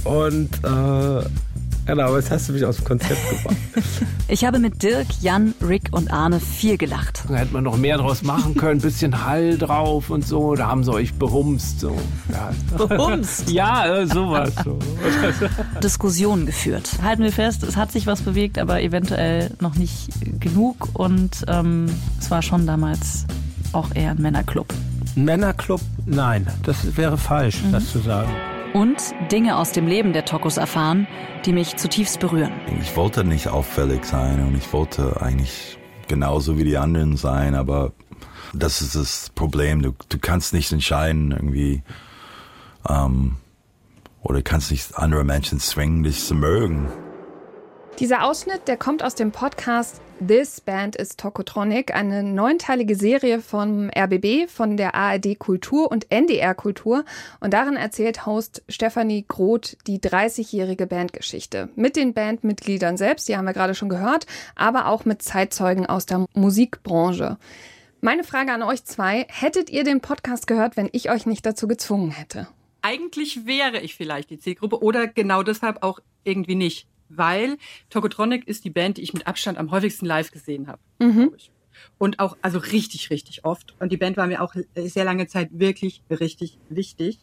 Speaker 5: Und äh, Genau, aber jetzt hast du mich aus dem Konzept gebracht.
Speaker 9: ich habe mit Dirk, Jan, Rick und Arne viel gelacht.
Speaker 10: Da hätte man noch mehr draus machen können, bisschen Hall drauf und so. Da haben sie euch behumst. So.
Speaker 9: Ja. Behumst?
Speaker 10: ja, äh, sowas. So.
Speaker 9: Diskussionen geführt. Halten wir fest, es hat sich was bewegt, aber eventuell noch nicht genug. Und ähm, es war schon damals auch eher ein Männerclub.
Speaker 10: Ein Männerclub? Nein, das wäre falsch, mhm. das zu sagen
Speaker 9: und Dinge aus dem Leben der Tokos erfahren, die mich zutiefst berühren.
Speaker 11: Ich wollte nicht auffällig sein und ich wollte eigentlich genauso wie die anderen sein, aber das ist das Problem. Du, du kannst nicht entscheiden irgendwie ähm, oder kannst nicht andere Menschen zwingen, dich zu mögen.
Speaker 1: Dieser Ausschnitt, der kommt aus dem Podcast This Band is Tokotronic, eine neunteilige Serie vom RBB, von der ARD Kultur und NDR Kultur. Und darin erzählt Host Stefanie Groth die 30-jährige Bandgeschichte. Mit den Bandmitgliedern selbst, die haben wir gerade schon gehört, aber auch mit Zeitzeugen aus der Musikbranche. Meine Frage an euch zwei, hättet ihr den Podcast gehört, wenn ich euch nicht dazu gezwungen hätte?
Speaker 2: Eigentlich wäre ich vielleicht die Zielgruppe oder genau deshalb auch irgendwie nicht weil Tokotronic ist die Band, die ich mit Abstand am häufigsten live gesehen habe. Mhm. Und auch, also richtig, richtig oft. Und die Band war mir auch sehr lange Zeit wirklich richtig wichtig.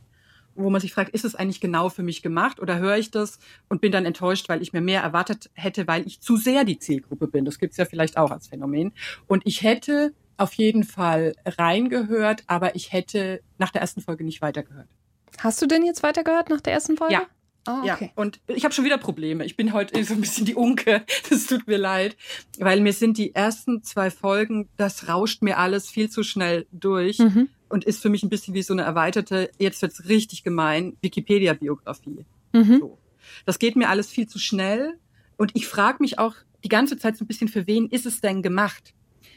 Speaker 2: Wo man sich fragt, ist es eigentlich genau für mich gemacht oder höre ich das und bin dann enttäuscht, weil ich mir mehr erwartet hätte, weil ich zu sehr die Zielgruppe bin. Das gibt es ja vielleicht auch als Phänomen. Und ich hätte auf jeden Fall reingehört, aber ich hätte nach der ersten Folge nicht weitergehört.
Speaker 1: Hast du denn jetzt weitergehört nach der ersten Folge?
Speaker 2: Ja, Oh, okay. Ja, und ich habe schon wieder Probleme. Ich bin heute so ein bisschen die Unke. Das tut mir leid, weil mir sind die ersten zwei Folgen, das rauscht mir alles viel zu schnell durch mhm. und ist für mich ein bisschen wie so eine erweiterte, jetzt wird's richtig gemein, Wikipedia-Biografie. Mhm. So. Das geht mir alles viel zu schnell und ich frage mich auch die ganze Zeit so ein bisschen, für wen ist es denn gemacht?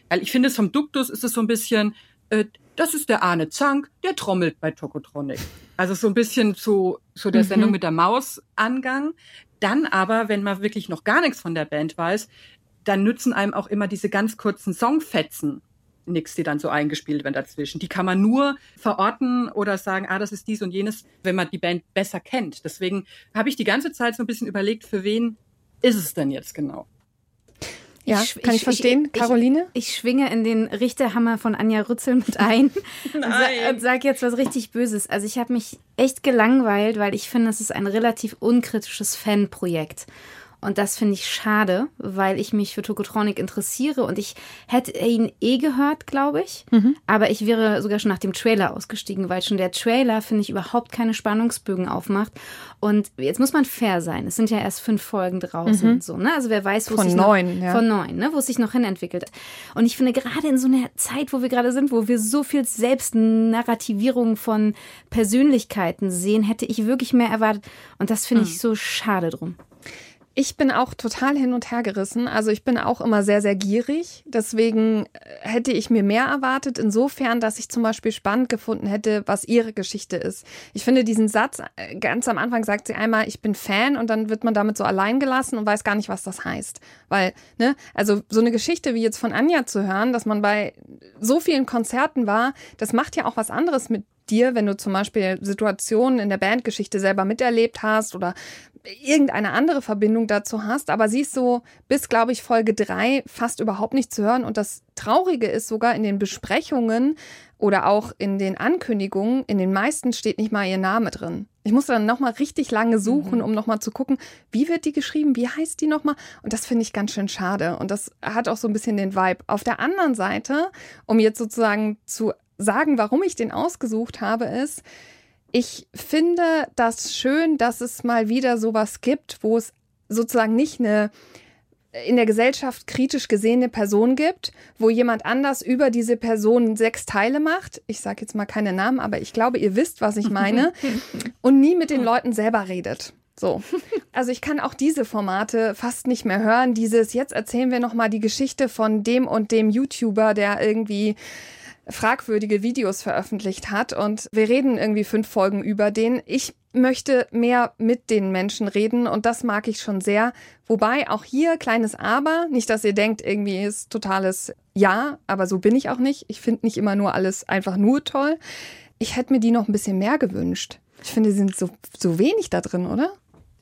Speaker 2: Weil ich finde, vom Duktus ist es so ein bisschen, äh, das ist der Arne Zank, der trommelt bei Tokotronic. Also so ein bisschen zu, zu der mhm. Sendung mit der Maus Angang. Dann aber, wenn man wirklich noch gar nichts von der Band weiß, dann nützen einem auch immer diese ganz kurzen Songfetzen nix, die dann so eingespielt werden dazwischen. Die kann man nur verorten oder sagen, ah, das ist dies und jenes, wenn man die Band besser kennt. Deswegen habe ich die ganze Zeit so ein bisschen überlegt, für wen ist es denn jetzt genau?
Speaker 1: Ja, ich, kann ich, ich verstehen. Ich, Caroline?
Speaker 4: Ich, schwinge in den Richterhammer von Anja Rützel mit ein und, sa und sage jetzt was richtig Böses. Also ich habe mich echt gelangweilt, weil ich finde, es ist ein relativ unkritisches Fanprojekt. Und das finde ich schade, weil ich mich für Tokotronic interessiere und ich hätte ihn eh gehört, glaube ich. Mhm. Aber ich wäre sogar schon nach dem Trailer ausgestiegen, weil schon der Trailer, finde ich, überhaupt keine Spannungsbögen aufmacht. Und jetzt muss man fair sein. Es sind ja erst fünf Folgen draußen. Mhm. So, ne? Also wer weiß, wo
Speaker 1: von
Speaker 4: es sich
Speaker 1: neun,
Speaker 4: noch,
Speaker 1: ja.
Speaker 4: von neun, ne? wo es sich noch hinentwickelt. Und ich finde, gerade in so einer Zeit, wo wir gerade sind, wo wir so viel Selbstnarrativierung von Persönlichkeiten sehen, hätte ich wirklich mehr erwartet. Und das finde mhm. ich so schade drum.
Speaker 1: Ich bin auch total hin und her gerissen. Also ich bin auch immer sehr, sehr gierig. Deswegen äh, hätte ich mir mehr erwartet, insofern, dass ich zum Beispiel spannend gefunden hätte, was ihre Geschichte ist. Ich finde diesen Satz, äh, ganz am Anfang sagt sie einmal, ich bin Fan und dann wird man damit so allein gelassen und weiß gar nicht, was das heißt. Weil, ne, also so eine Geschichte wie jetzt von Anja zu hören, dass man bei so vielen Konzerten war, das macht ja auch was anderes mit dir, wenn du zum Beispiel Situationen in der Bandgeschichte selber miterlebt hast oder irgendeine andere Verbindung dazu hast, aber sie ist so bis, glaube ich, Folge drei fast überhaupt nicht zu hören. Und das Traurige ist sogar in den Besprechungen oder auch in den Ankündigungen, in den meisten steht nicht mal ihr Name drin. Ich musste dann nochmal richtig lange suchen, mhm. um nochmal zu gucken, wie wird die geschrieben, wie heißt die nochmal? Und das finde ich ganz schön schade. Und das hat auch so ein bisschen den Vibe. Auf der anderen Seite, um jetzt sozusagen zu sagen, warum ich den ausgesucht habe, ist, ich finde das schön, dass es mal wieder sowas gibt, wo es sozusagen nicht eine in der Gesellschaft kritisch gesehene Person gibt, wo jemand anders über diese Person sechs Teile macht. Ich sage jetzt mal keine Namen, aber ich glaube, ihr wisst, was ich meine. und nie mit den Leuten selber redet. So. Also ich kann auch diese Formate fast nicht mehr hören. Dieses, jetzt erzählen wir nochmal die Geschichte von dem und dem YouTuber, der irgendwie fragwürdige Videos veröffentlicht hat und wir reden irgendwie fünf Folgen über den. Ich möchte mehr mit den Menschen reden und das mag ich schon sehr. Wobei auch hier kleines Aber, nicht, dass ihr denkt, irgendwie ist totales Ja, aber so bin ich auch nicht. Ich finde nicht immer nur alles einfach nur toll. Ich hätte mir die noch ein bisschen mehr gewünscht. Ich finde, sie sind so, so wenig da drin, oder?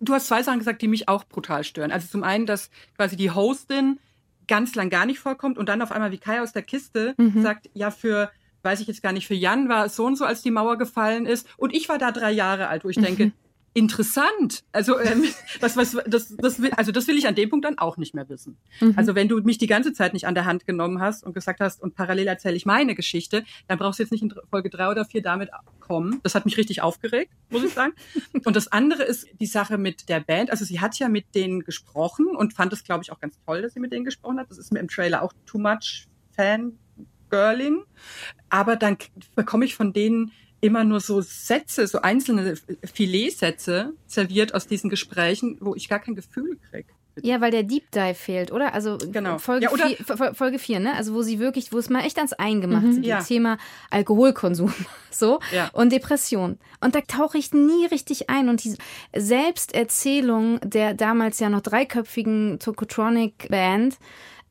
Speaker 2: Du hast zwei Sachen gesagt, die mich auch brutal stören. Also zum einen, dass quasi die Hostin ganz lang gar nicht vorkommt und dann auf einmal wie Kai aus der Kiste mhm. sagt, ja, für, weiß ich jetzt gar nicht, für Jan war es so und so, als die Mauer gefallen ist. Und ich war da drei Jahre alt, wo ich mhm. Interessant. Also ähm, was, was, das, das will, also das will ich an dem Punkt dann auch nicht mehr wissen. Mhm. Also wenn du mich die ganze Zeit nicht an der Hand genommen hast und gesagt hast, und parallel erzähle ich meine Geschichte, dann brauchst du jetzt nicht in Folge drei oder vier damit kommen. Das hat mich richtig aufgeregt, muss ich sagen. und das andere ist die Sache mit der Band. Also sie hat ja mit denen gesprochen und fand es, glaube ich, auch ganz toll, dass sie mit denen gesprochen hat. Das ist mir im Trailer auch too much Fan Girling. Aber dann bekomme ich von denen immer nur so Sätze, so einzelne Filetsätze serviert aus diesen Gesprächen, wo ich gar kein Gefühl kriege.
Speaker 4: Ja, weil der Deep Dive fehlt, oder? Also genau. Folge, ja, vier, Folge 4, ne? Also wo sie wirklich, wo es mal echt ans Eingemacht mhm, sind, ja. Thema Alkoholkonsum so ja. und Depression. Und da tauche ich nie richtig ein. Und die Selbsterzählung der damals ja noch dreiköpfigen Tokotronic Band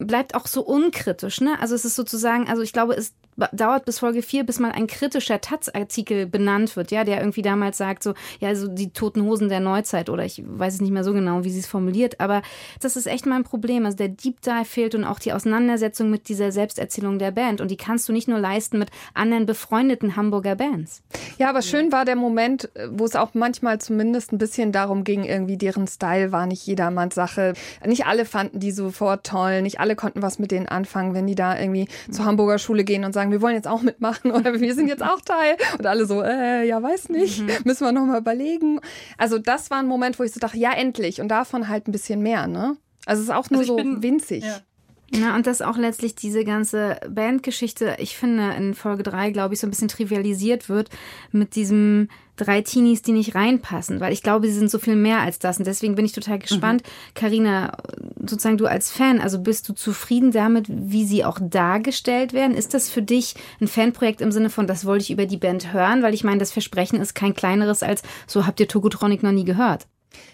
Speaker 4: bleibt auch so unkritisch, ne? Also es ist sozusagen, also ich glaube, es dauert bis Folge 4, bis mal ein kritischer Taz-Artikel benannt wird, ja, der irgendwie damals sagt, so, ja, also die toten Hosen der Neuzeit oder ich weiß es nicht mehr so genau, wie sie es formuliert, aber das ist echt mal ein Problem. Also der Deep Dive fehlt und auch die Auseinandersetzung mit dieser Selbsterzählung der Band und die kannst du nicht nur leisten mit anderen befreundeten Hamburger Bands.
Speaker 1: Ja, aber schön war der Moment, wo es auch manchmal zumindest ein bisschen darum ging, irgendwie deren Style war nicht jedermanns Sache. Nicht alle fanden die sofort toll, nicht alle konnten was mit denen anfangen, wenn die da irgendwie zur Hamburger Schule gehen und sagen, sagen, wir wollen jetzt auch mitmachen oder wir sind jetzt auch Teil. Und alle so, äh, ja, weiß nicht, mhm. müssen wir nochmal überlegen. Also das war ein Moment, wo ich so dachte, ja, endlich. Und davon halt ein bisschen mehr, ne? Also es ist auch nur also so bin, winzig. Ja.
Speaker 4: Ja, und das auch letztlich diese ganze Bandgeschichte, ich finde, in Folge 3, glaube ich, so ein bisschen trivialisiert wird mit diesem drei Teenies, die nicht reinpassen, weil ich glaube, sie sind so viel mehr als das. Und deswegen bin ich total gespannt. Karina, mhm. sozusagen du als Fan, also bist du zufrieden damit, wie sie auch dargestellt werden? Ist das für dich ein Fanprojekt im Sinne von, das wollte ich über die Band hören? Weil ich meine, das Versprechen ist kein kleineres als, so habt ihr Tokotronic noch nie gehört.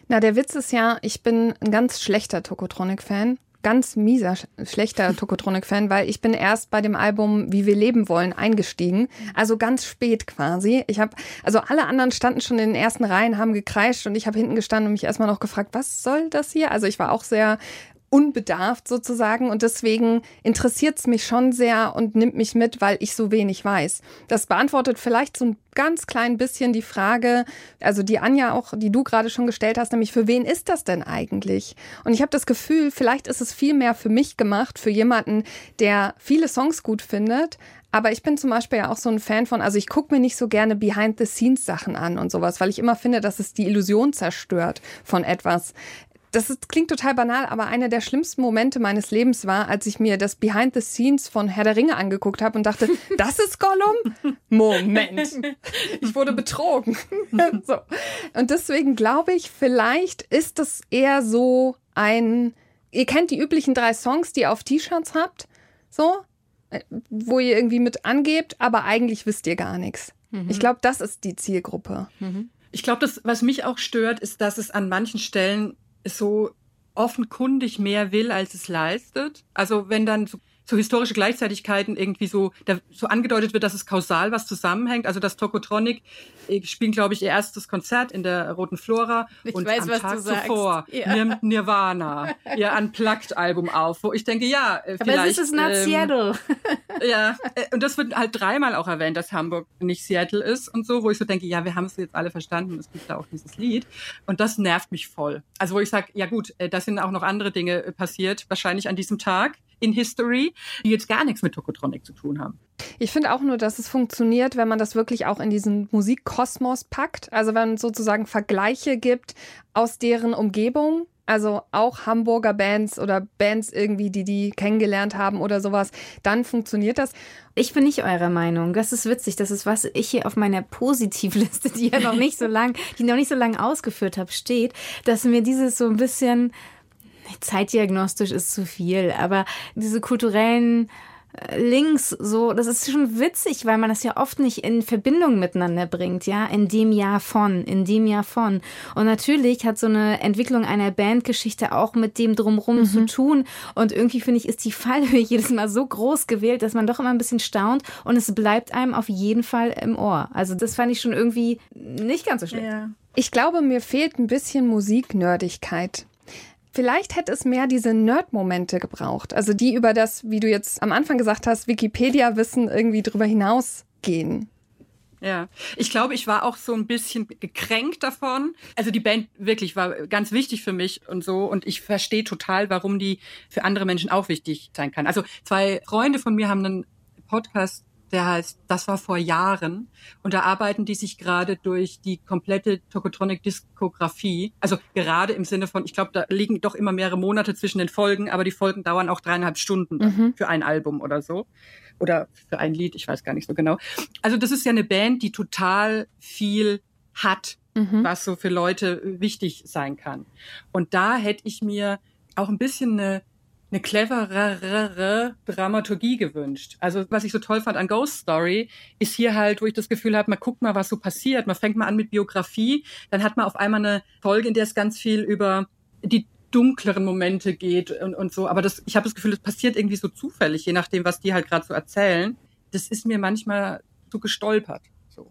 Speaker 1: Na, der Witz ist ja, ich bin ein ganz schlechter Tokotronic-Fan ganz mieser, schlechter Tokotronic-Fan, weil ich bin erst bei dem Album Wie wir leben wollen eingestiegen. Also ganz spät quasi. Ich habe, also alle anderen standen schon in den ersten Reihen, haben gekreischt und ich habe hinten gestanden und mich erstmal noch gefragt, was soll das hier? Also ich war auch sehr unbedarft sozusagen und deswegen interessiert es mich schon sehr und nimmt mich mit, weil ich so wenig weiß. Das beantwortet vielleicht so ein ganz klein bisschen die Frage, also die Anja auch, die du gerade schon gestellt hast, nämlich für wen ist das denn eigentlich? Und ich habe das Gefühl, vielleicht ist es viel mehr für mich gemacht, für jemanden, der viele Songs gut findet, aber ich bin zum Beispiel ja auch so ein Fan von, also ich gucke mir nicht so gerne Behind-the-Scenes-Sachen an und sowas, weil ich immer finde, dass es die Illusion zerstört von etwas das ist, klingt total banal, aber einer der schlimmsten Momente meines Lebens war, als ich mir das Behind the Scenes von Herr der Ringe angeguckt habe und dachte, das ist Gollum? Moment. Ich wurde betrogen. so. Und deswegen glaube ich, vielleicht ist das eher so ein, ihr kennt die üblichen drei Songs, die ihr auf T-Shirts habt, so, äh, wo ihr irgendwie mit angebt, aber eigentlich wisst ihr gar nichts. Mhm. Ich glaube, das ist die Zielgruppe.
Speaker 2: Mhm. Ich glaube, das, was mich auch stört, ist, dass es an manchen Stellen so offenkundig mehr will, als es leistet. Also wenn dann so so historische Gleichzeitigkeiten irgendwie so, da, so angedeutet wird, dass es kausal was zusammenhängt. Also das Tokotronic äh, spielen, glaube ich, ihr erstes Konzert in der Roten Flora
Speaker 4: ich
Speaker 2: und
Speaker 4: weiß,
Speaker 2: am
Speaker 4: was
Speaker 2: Tag zuvor
Speaker 4: Ja.
Speaker 2: nimmt Nirvana ihr Unplugged-Album auf, wo ich denke, ja, äh, vielleicht.
Speaker 4: Aber es ist not
Speaker 2: ähm,
Speaker 4: Seattle.
Speaker 2: ja, äh, und das wird halt dreimal auch erwähnt, dass Hamburg nicht Seattle ist und so, wo ich so denke, ja, wir haben es jetzt alle verstanden, es gibt da auch dieses Lied. Und das nervt mich voll. Also wo ich sage, ja gut, äh, da sind auch noch andere Dinge äh, passiert, wahrscheinlich an diesem Tag in History, die jetzt gar nichts mit Tokotronic zu tun haben.
Speaker 1: Ich finde auch nur, dass es funktioniert, wenn man das wirklich auch in diesen Musikkosmos packt. Also wenn es sozusagen Vergleiche gibt aus deren Umgebung. Also auch Hamburger Bands oder Bands irgendwie, die die kennengelernt haben oder sowas, dann funktioniert das.
Speaker 4: Ich bin nicht eurer Meinung. Das ist witzig. Das ist was ich hier auf meiner Positivliste, die ja noch nicht so lang, die noch nicht so lange ausgeführt habe, steht, dass mir dieses so ein bisschen zeitdiagnostisch ist zu viel, aber diese kulturellen äh, Links, so, das ist schon witzig, weil man das ja oft nicht in Verbindung miteinander bringt, ja, in dem Jahr von, in dem Jahr von. Und natürlich hat so eine Entwicklung einer Bandgeschichte auch mit dem drumrum zu tun. Und irgendwie finde ich, ist die Fallhöhe jedes Mal so groß gewählt, dass man doch immer ein bisschen staunt und es bleibt einem auf jeden Fall im Ohr. Also das fand ich schon irgendwie nicht ganz so schlecht.
Speaker 2: Ja.
Speaker 1: Ich glaube, mir fehlt ein bisschen Musiknördigkeit. Vielleicht hätte es mehr diese Nerd-Momente gebraucht. Also die über das, wie du jetzt am Anfang gesagt hast, Wikipedia-Wissen irgendwie drüber hinausgehen.
Speaker 2: Ja, ich glaube, ich war auch so ein bisschen gekränkt davon. Also die Band wirklich war ganz wichtig für mich und so und ich verstehe total, warum die für andere Menschen auch wichtig sein kann. Also zwei Freunde von mir haben einen Podcast, der heißt Das war vor Jahren und da arbeiten die sich gerade durch die komplette Tokotronic Diskografie. Also gerade im Sinne von, ich glaube, da liegen doch immer mehrere Monate zwischen den Folgen, aber die Folgen dauern auch dreieinhalb Stunden
Speaker 1: Mhm.
Speaker 2: für ein Album oder so oder für ein Lied, ich weiß gar nicht so genau. Also das ist ja eine Band, die total viel hat,
Speaker 1: Mhm.
Speaker 2: was so für Leute wichtig sein kann. Und da hätte ich mir auch ein bisschen eine, eine cleverere Dramaturgie gewünscht. Also was ich so toll fand an Ghost Story, ist hier halt, wo ich das Gefühl habe, man guckt mal, was so passiert. Man fängt mal an mit Biografie, dann hat man auf einmal eine Folge, in der es ganz viel über die dunkleren Momente geht und, und so. Aber das, ich habe das Gefühl, das passiert irgendwie so zufällig, je nachdem, was die halt gerade so erzählen. Das ist mir manchmal so gestolpert. So.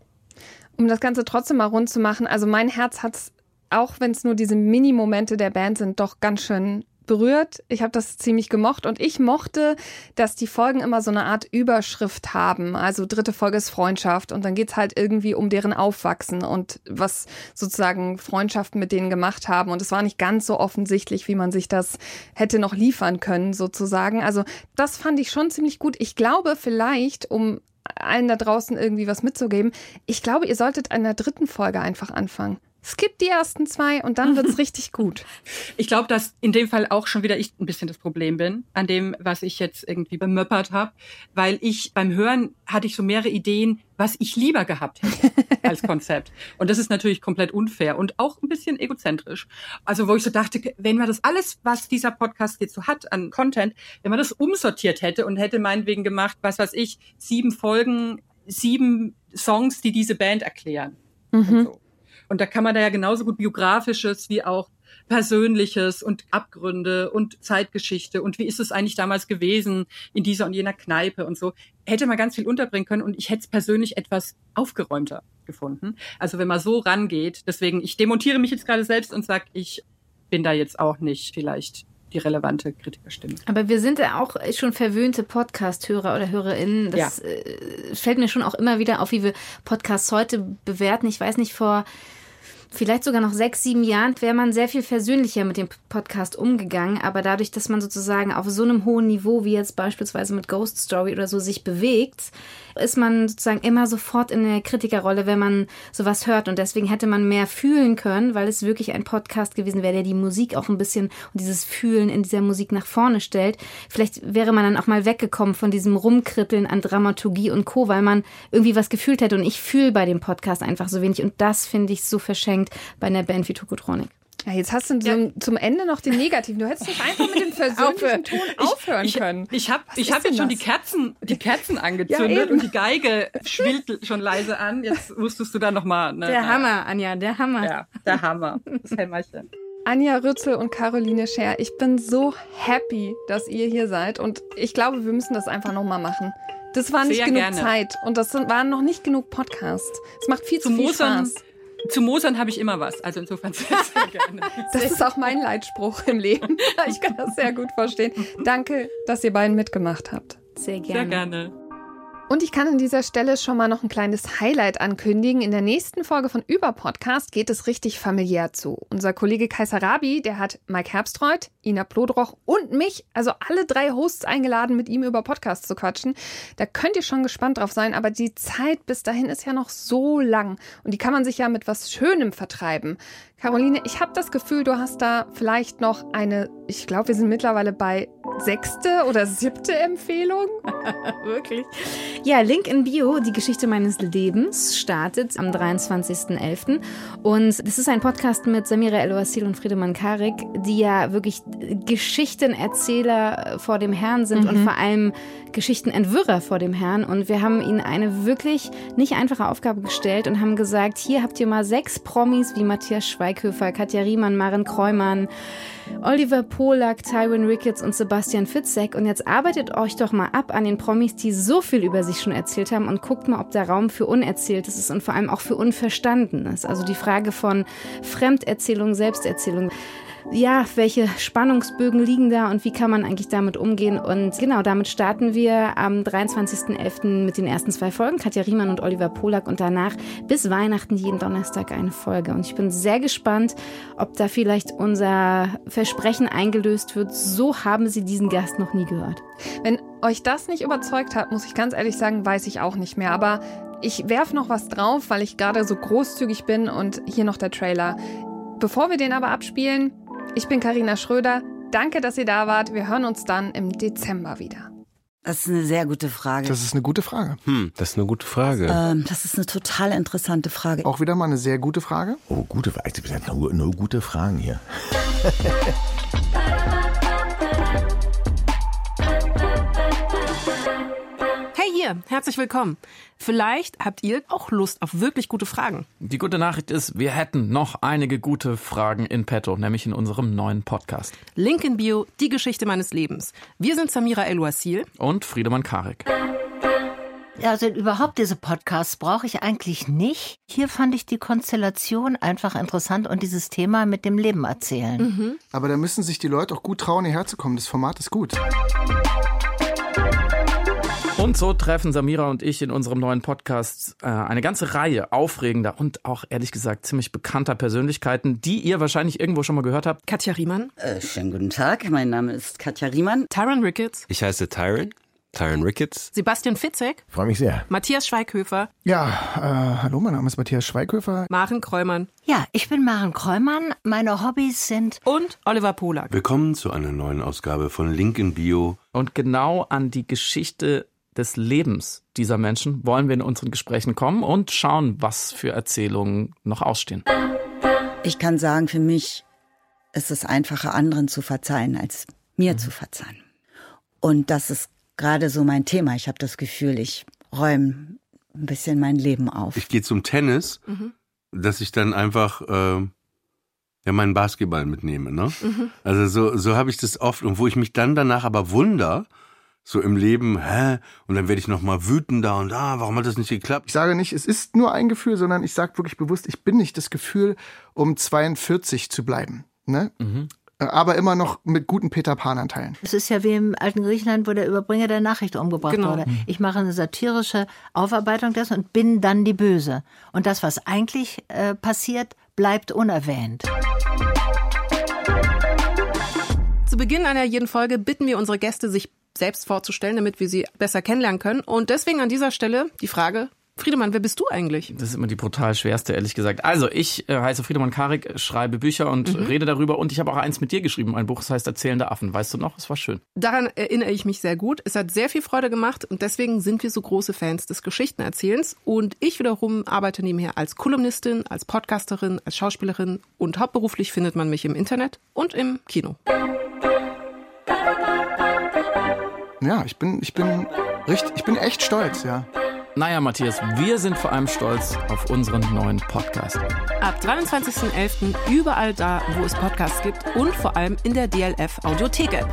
Speaker 1: Um das Ganze trotzdem mal rund zu machen, also mein Herz hat's, auch wenn es nur diese Mini-Momente der Band sind, doch ganz schön berührt. Ich habe das ziemlich gemocht und ich mochte, dass die Folgen immer so eine Art Überschrift haben. Also dritte Folge ist Freundschaft und dann geht's halt irgendwie um deren Aufwachsen und was sozusagen Freundschaften mit denen gemacht haben. Und es war nicht ganz so offensichtlich, wie man sich das hätte noch liefern können, sozusagen. Also das fand ich schon ziemlich gut. Ich glaube vielleicht, um allen da draußen irgendwie was mitzugeben, ich glaube, ihr solltet an der dritten Folge einfach anfangen. Skip die ersten zwei und dann wird's richtig gut.
Speaker 2: Ich glaube, dass in dem Fall auch schon wieder ich ein bisschen das Problem bin, an dem, was ich jetzt irgendwie bemöppert habe, weil ich beim Hören hatte ich so mehrere Ideen, was ich lieber gehabt hätte als Konzept. Und das ist natürlich komplett unfair und auch ein bisschen egozentrisch. Also wo ich so dachte, wenn man das alles, was dieser Podcast jetzt so hat an Content, wenn man das umsortiert hätte und hätte meinetwegen gemacht, was weiß ich, sieben Folgen, sieben Songs, die diese Band erklären. Und, so. Und da kann man da ja genauso gut biografisches wie auch Persönliches und Abgründe und Zeitgeschichte und wie ist es eigentlich damals gewesen in dieser und jener Kneipe und so. Hätte man ganz viel unterbringen können und ich hätte es persönlich etwas aufgeräumter gefunden. Also wenn man so rangeht, deswegen, ich demontiere mich jetzt gerade selbst und sage, ich bin da jetzt auch nicht vielleicht die relevante Kritikerstimme.
Speaker 4: Aber wir sind ja auch schon verwöhnte Podcast-Hörer oder HörerInnen. Das ja. Äh, fällt mir schon auch immer wieder auf, wie wir Podcasts heute bewerten. Ich weiß nicht, vor vielleicht sogar noch sechs, sieben Jahren wäre man sehr viel versöhnlicher mit dem Podcast umgegangen. Aber dadurch, dass man sozusagen auf so einem hohen Niveau wie jetzt beispielsweise mit Ghost Story oder so sich bewegt, ist man sozusagen immer sofort in der Kritikerrolle, wenn man sowas hört. Und deswegen hätte man mehr fühlen können, weil es wirklich ein Podcast gewesen wäre, der die Musik auch ein bisschen und dieses Fühlen in dieser Musik nach vorne stellt. Vielleicht wäre man dann auch mal weggekommen von diesem Rumkritteln an Dramaturgie und Co., weil man irgendwie was gefühlt hätte. Und ich fühle bei dem Podcast einfach so wenig. Und das finde ich so verschenkt bei einer Band wie Tokotronic.
Speaker 1: Ja, jetzt hast du ja. zum Ende noch den Negativen. Du hättest doch einfach mit dem versöhnlichen Ton aufhören können.
Speaker 2: Ich, ich habe ich hab jetzt schon die Kerzen, die Kerzen angezündet ja, und die Geige schwillt schon leise an. Jetzt musstest du da nochmal.
Speaker 4: Ne, der Hammer, Anja, der Hammer.
Speaker 2: Ja, der Hammer. Das Hämmerchen.
Speaker 1: Anja Rützel und Caroline Scher, ich bin so happy, dass ihr hier seid und ich glaube, wir müssen das einfach nochmal machen. Das war nicht Sehr genug gerne. Zeit und das waren noch nicht genug Podcasts. Es macht viel zu, zu viel Spaß.
Speaker 2: Zu Mosern habe ich immer was. Also insofern sehr, sehr gerne.
Speaker 1: Das ist auch mein Leitspruch im Leben. Ich kann das sehr gut verstehen. Danke, dass ihr beiden mitgemacht habt.
Speaker 4: Sehr gerne.
Speaker 2: Sehr gerne.
Speaker 1: Und ich kann an dieser Stelle schon mal noch ein kleines Highlight ankündigen. In der nächsten Folge von Über Podcast geht es richtig familiär zu. Unser Kollege Kaiser Rabi, der hat Mike Herbstreuth, Ina Plodroch und mich, also alle drei Hosts eingeladen, mit ihm über Podcast zu quatschen. Da könnt ihr schon gespannt drauf sein, aber die Zeit bis dahin ist ja noch so lang und die kann man sich ja mit was Schönem vertreiben. Caroline, ich habe das Gefühl, du hast da vielleicht noch eine, ich glaube, wir sind mittlerweile bei sechste oder siebte Empfehlung.
Speaker 4: Wirklich? Ja, Link in Bio, die Geschichte meines Lebens, startet am 23.11. Und das ist ein Podcast mit Samira El-Wassil und Friedemann Karik, die ja wirklich Geschichtenerzähler vor dem Herrn sind mhm. und vor allem Geschichtenentwirrer vor dem Herrn. Und wir haben ihnen eine wirklich nicht einfache Aufgabe gestellt und haben gesagt, hier habt ihr mal sechs Promis wie Matthias Schweizer Schweighöfer, Katja Riemann, Maren Kreumann, Oliver Polak, Tywin Ricketts und Sebastian Fitzek. Und jetzt arbeitet euch doch mal ab an den Promis, die so viel über sich schon erzählt haben und guckt mal, ob der Raum für Unerzähltes ist und vor allem auch für Unverstandenes. Also die Frage von Fremderzählung, Selbsterzählung ja, welche Spannungsbögen liegen da und wie kann man eigentlich damit umgehen? Und genau, damit starten wir am 23.11. mit den ersten zwei Folgen, Katja Riemann und Oliver Polak und danach bis Weihnachten jeden Donnerstag eine Folge. Und ich bin sehr gespannt, ob da vielleicht unser Versprechen eingelöst wird. So haben Sie diesen Gast noch nie gehört.
Speaker 1: Wenn euch das nicht überzeugt hat, muss ich ganz ehrlich sagen, weiß ich auch nicht mehr. Aber ich werfe noch was drauf, weil ich gerade so großzügig bin und hier noch der Trailer. Bevor wir den aber abspielen, ich bin Karina Schröder. Danke, dass ihr da wart. Wir hören uns dann im Dezember wieder.
Speaker 12: Das ist eine sehr gute Frage.
Speaker 13: Das ist eine gute Frage.
Speaker 5: Hm, das ist eine gute Frage.
Speaker 12: Ähm, das ist eine total interessante Frage.
Speaker 13: Auch wieder mal eine sehr gute Frage.
Speaker 14: Oh, gute Frage. Nur, nur gute Fragen hier.
Speaker 15: hier, herzlich willkommen. Vielleicht habt ihr auch Lust auf wirklich gute Fragen.
Speaker 8: Die gute Nachricht ist, wir hätten noch einige gute Fragen in petto, nämlich in unserem neuen Podcast.
Speaker 15: Link in Bio, die Geschichte meines Lebens. Wir sind Samira El-Wasil
Speaker 8: und Friedemann Karik.
Speaker 16: Also überhaupt diese Podcasts brauche ich eigentlich nicht. Hier fand ich die Konstellation einfach interessant und dieses Thema mit dem Leben erzählen. Mhm.
Speaker 13: Aber da müssen sich die Leute auch gut trauen, hierher zu kommen. Das Format ist gut.
Speaker 8: Und so treffen Samira und ich in unserem neuen Podcast äh, eine ganze Reihe aufregender und auch ehrlich gesagt ziemlich bekannter Persönlichkeiten, die ihr wahrscheinlich irgendwo schon mal gehört habt.
Speaker 15: Katja Riemann.
Speaker 17: Äh, schönen guten Tag, mein Name ist Katja Riemann.
Speaker 15: Tyron Ricketts.
Speaker 18: Ich heiße Tyron. Tyron Ricketts.
Speaker 15: Sebastian Fitzek.
Speaker 14: Freue mich sehr.
Speaker 15: Matthias Schweighöfer.
Speaker 13: Ja, äh, hallo, mein Name ist Matthias Schweighöfer.
Speaker 15: Maren Kräumann.
Speaker 16: Ja, ich bin Maren Kräumann. Meine Hobbys sind.
Speaker 15: Und Oliver Polak.
Speaker 18: Willkommen zu einer neuen Ausgabe von Link in Bio.
Speaker 8: Und genau an die Geschichte des Lebens dieser Menschen wollen wir in unseren Gesprächen kommen und schauen, was für Erzählungen noch ausstehen.
Speaker 12: Ich kann sagen, für mich ist es einfacher, anderen zu verzeihen, als mir mhm. zu verzeihen. Und das ist gerade so mein Thema. Ich habe das Gefühl, ich räume ein bisschen mein Leben auf.
Speaker 18: Ich gehe zum Tennis, mhm. dass ich dann einfach äh, ja meinen Basketball mitnehme. Ne? Mhm. Also so, so habe ich das oft. Und wo ich mich dann danach aber wundere, so im Leben, hä? Und dann werde ich nochmal wütender und ah, warum hat das nicht geklappt?
Speaker 13: Ich sage nicht, es ist nur ein Gefühl, sondern ich sage wirklich bewusst, ich bin nicht das Gefühl, um 42 zu bleiben. Ne? Mhm. aber immer noch mit guten Peter Pan-Anteilen.
Speaker 16: Es ist ja wie im alten Griechenland, wo der Überbringer der Nachricht umgebracht genau. wurde. Ich mache eine satirische Aufarbeitung dessen und bin dann die Böse. Und das, was eigentlich äh, passiert, bleibt unerwähnt.
Speaker 15: Zu Beginn einer jeden Folge bitten wir unsere Gäste, sich selbst vorzustellen, damit wir sie besser kennenlernen können. Und deswegen an dieser Stelle die Frage, Friedemann, wer bist du eigentlich?
Speaker 8: Das ist immer die brutal schwerste, ehrlich gesagt. Also, ich äh, heiße Friedemann Karik, schreibe Bücher und mhm. rede darüber und ich habe auch eins mit dir geschrieben, ein Buch, das heißt Erzählende Affen. Weißt du noch? Es war schön.
Speaker 15: Daran erinnere ich mich sehr gut. Es hat sehr viel Freude gemacht und deswegen sind wir so große Fans des Geschichtenerzählens. Und ich wiederum arbeite nebenher als Kolumnistin, als Podcasterin, als Schauspielerin und hauptberuflich findet man mich im Internet und im Kino.
Speaker 13: Ja, ich bin, ich bin richtig, ich bin echt stolz, ja.
Speaker 8: Naja, Matthias, wir sind vor allem stolz auf unseren neuen Podcast.
Speaker 15: Ab 23.11. überall da, wo es Podcasts gibt und vor allem in der DLF Audiothek App.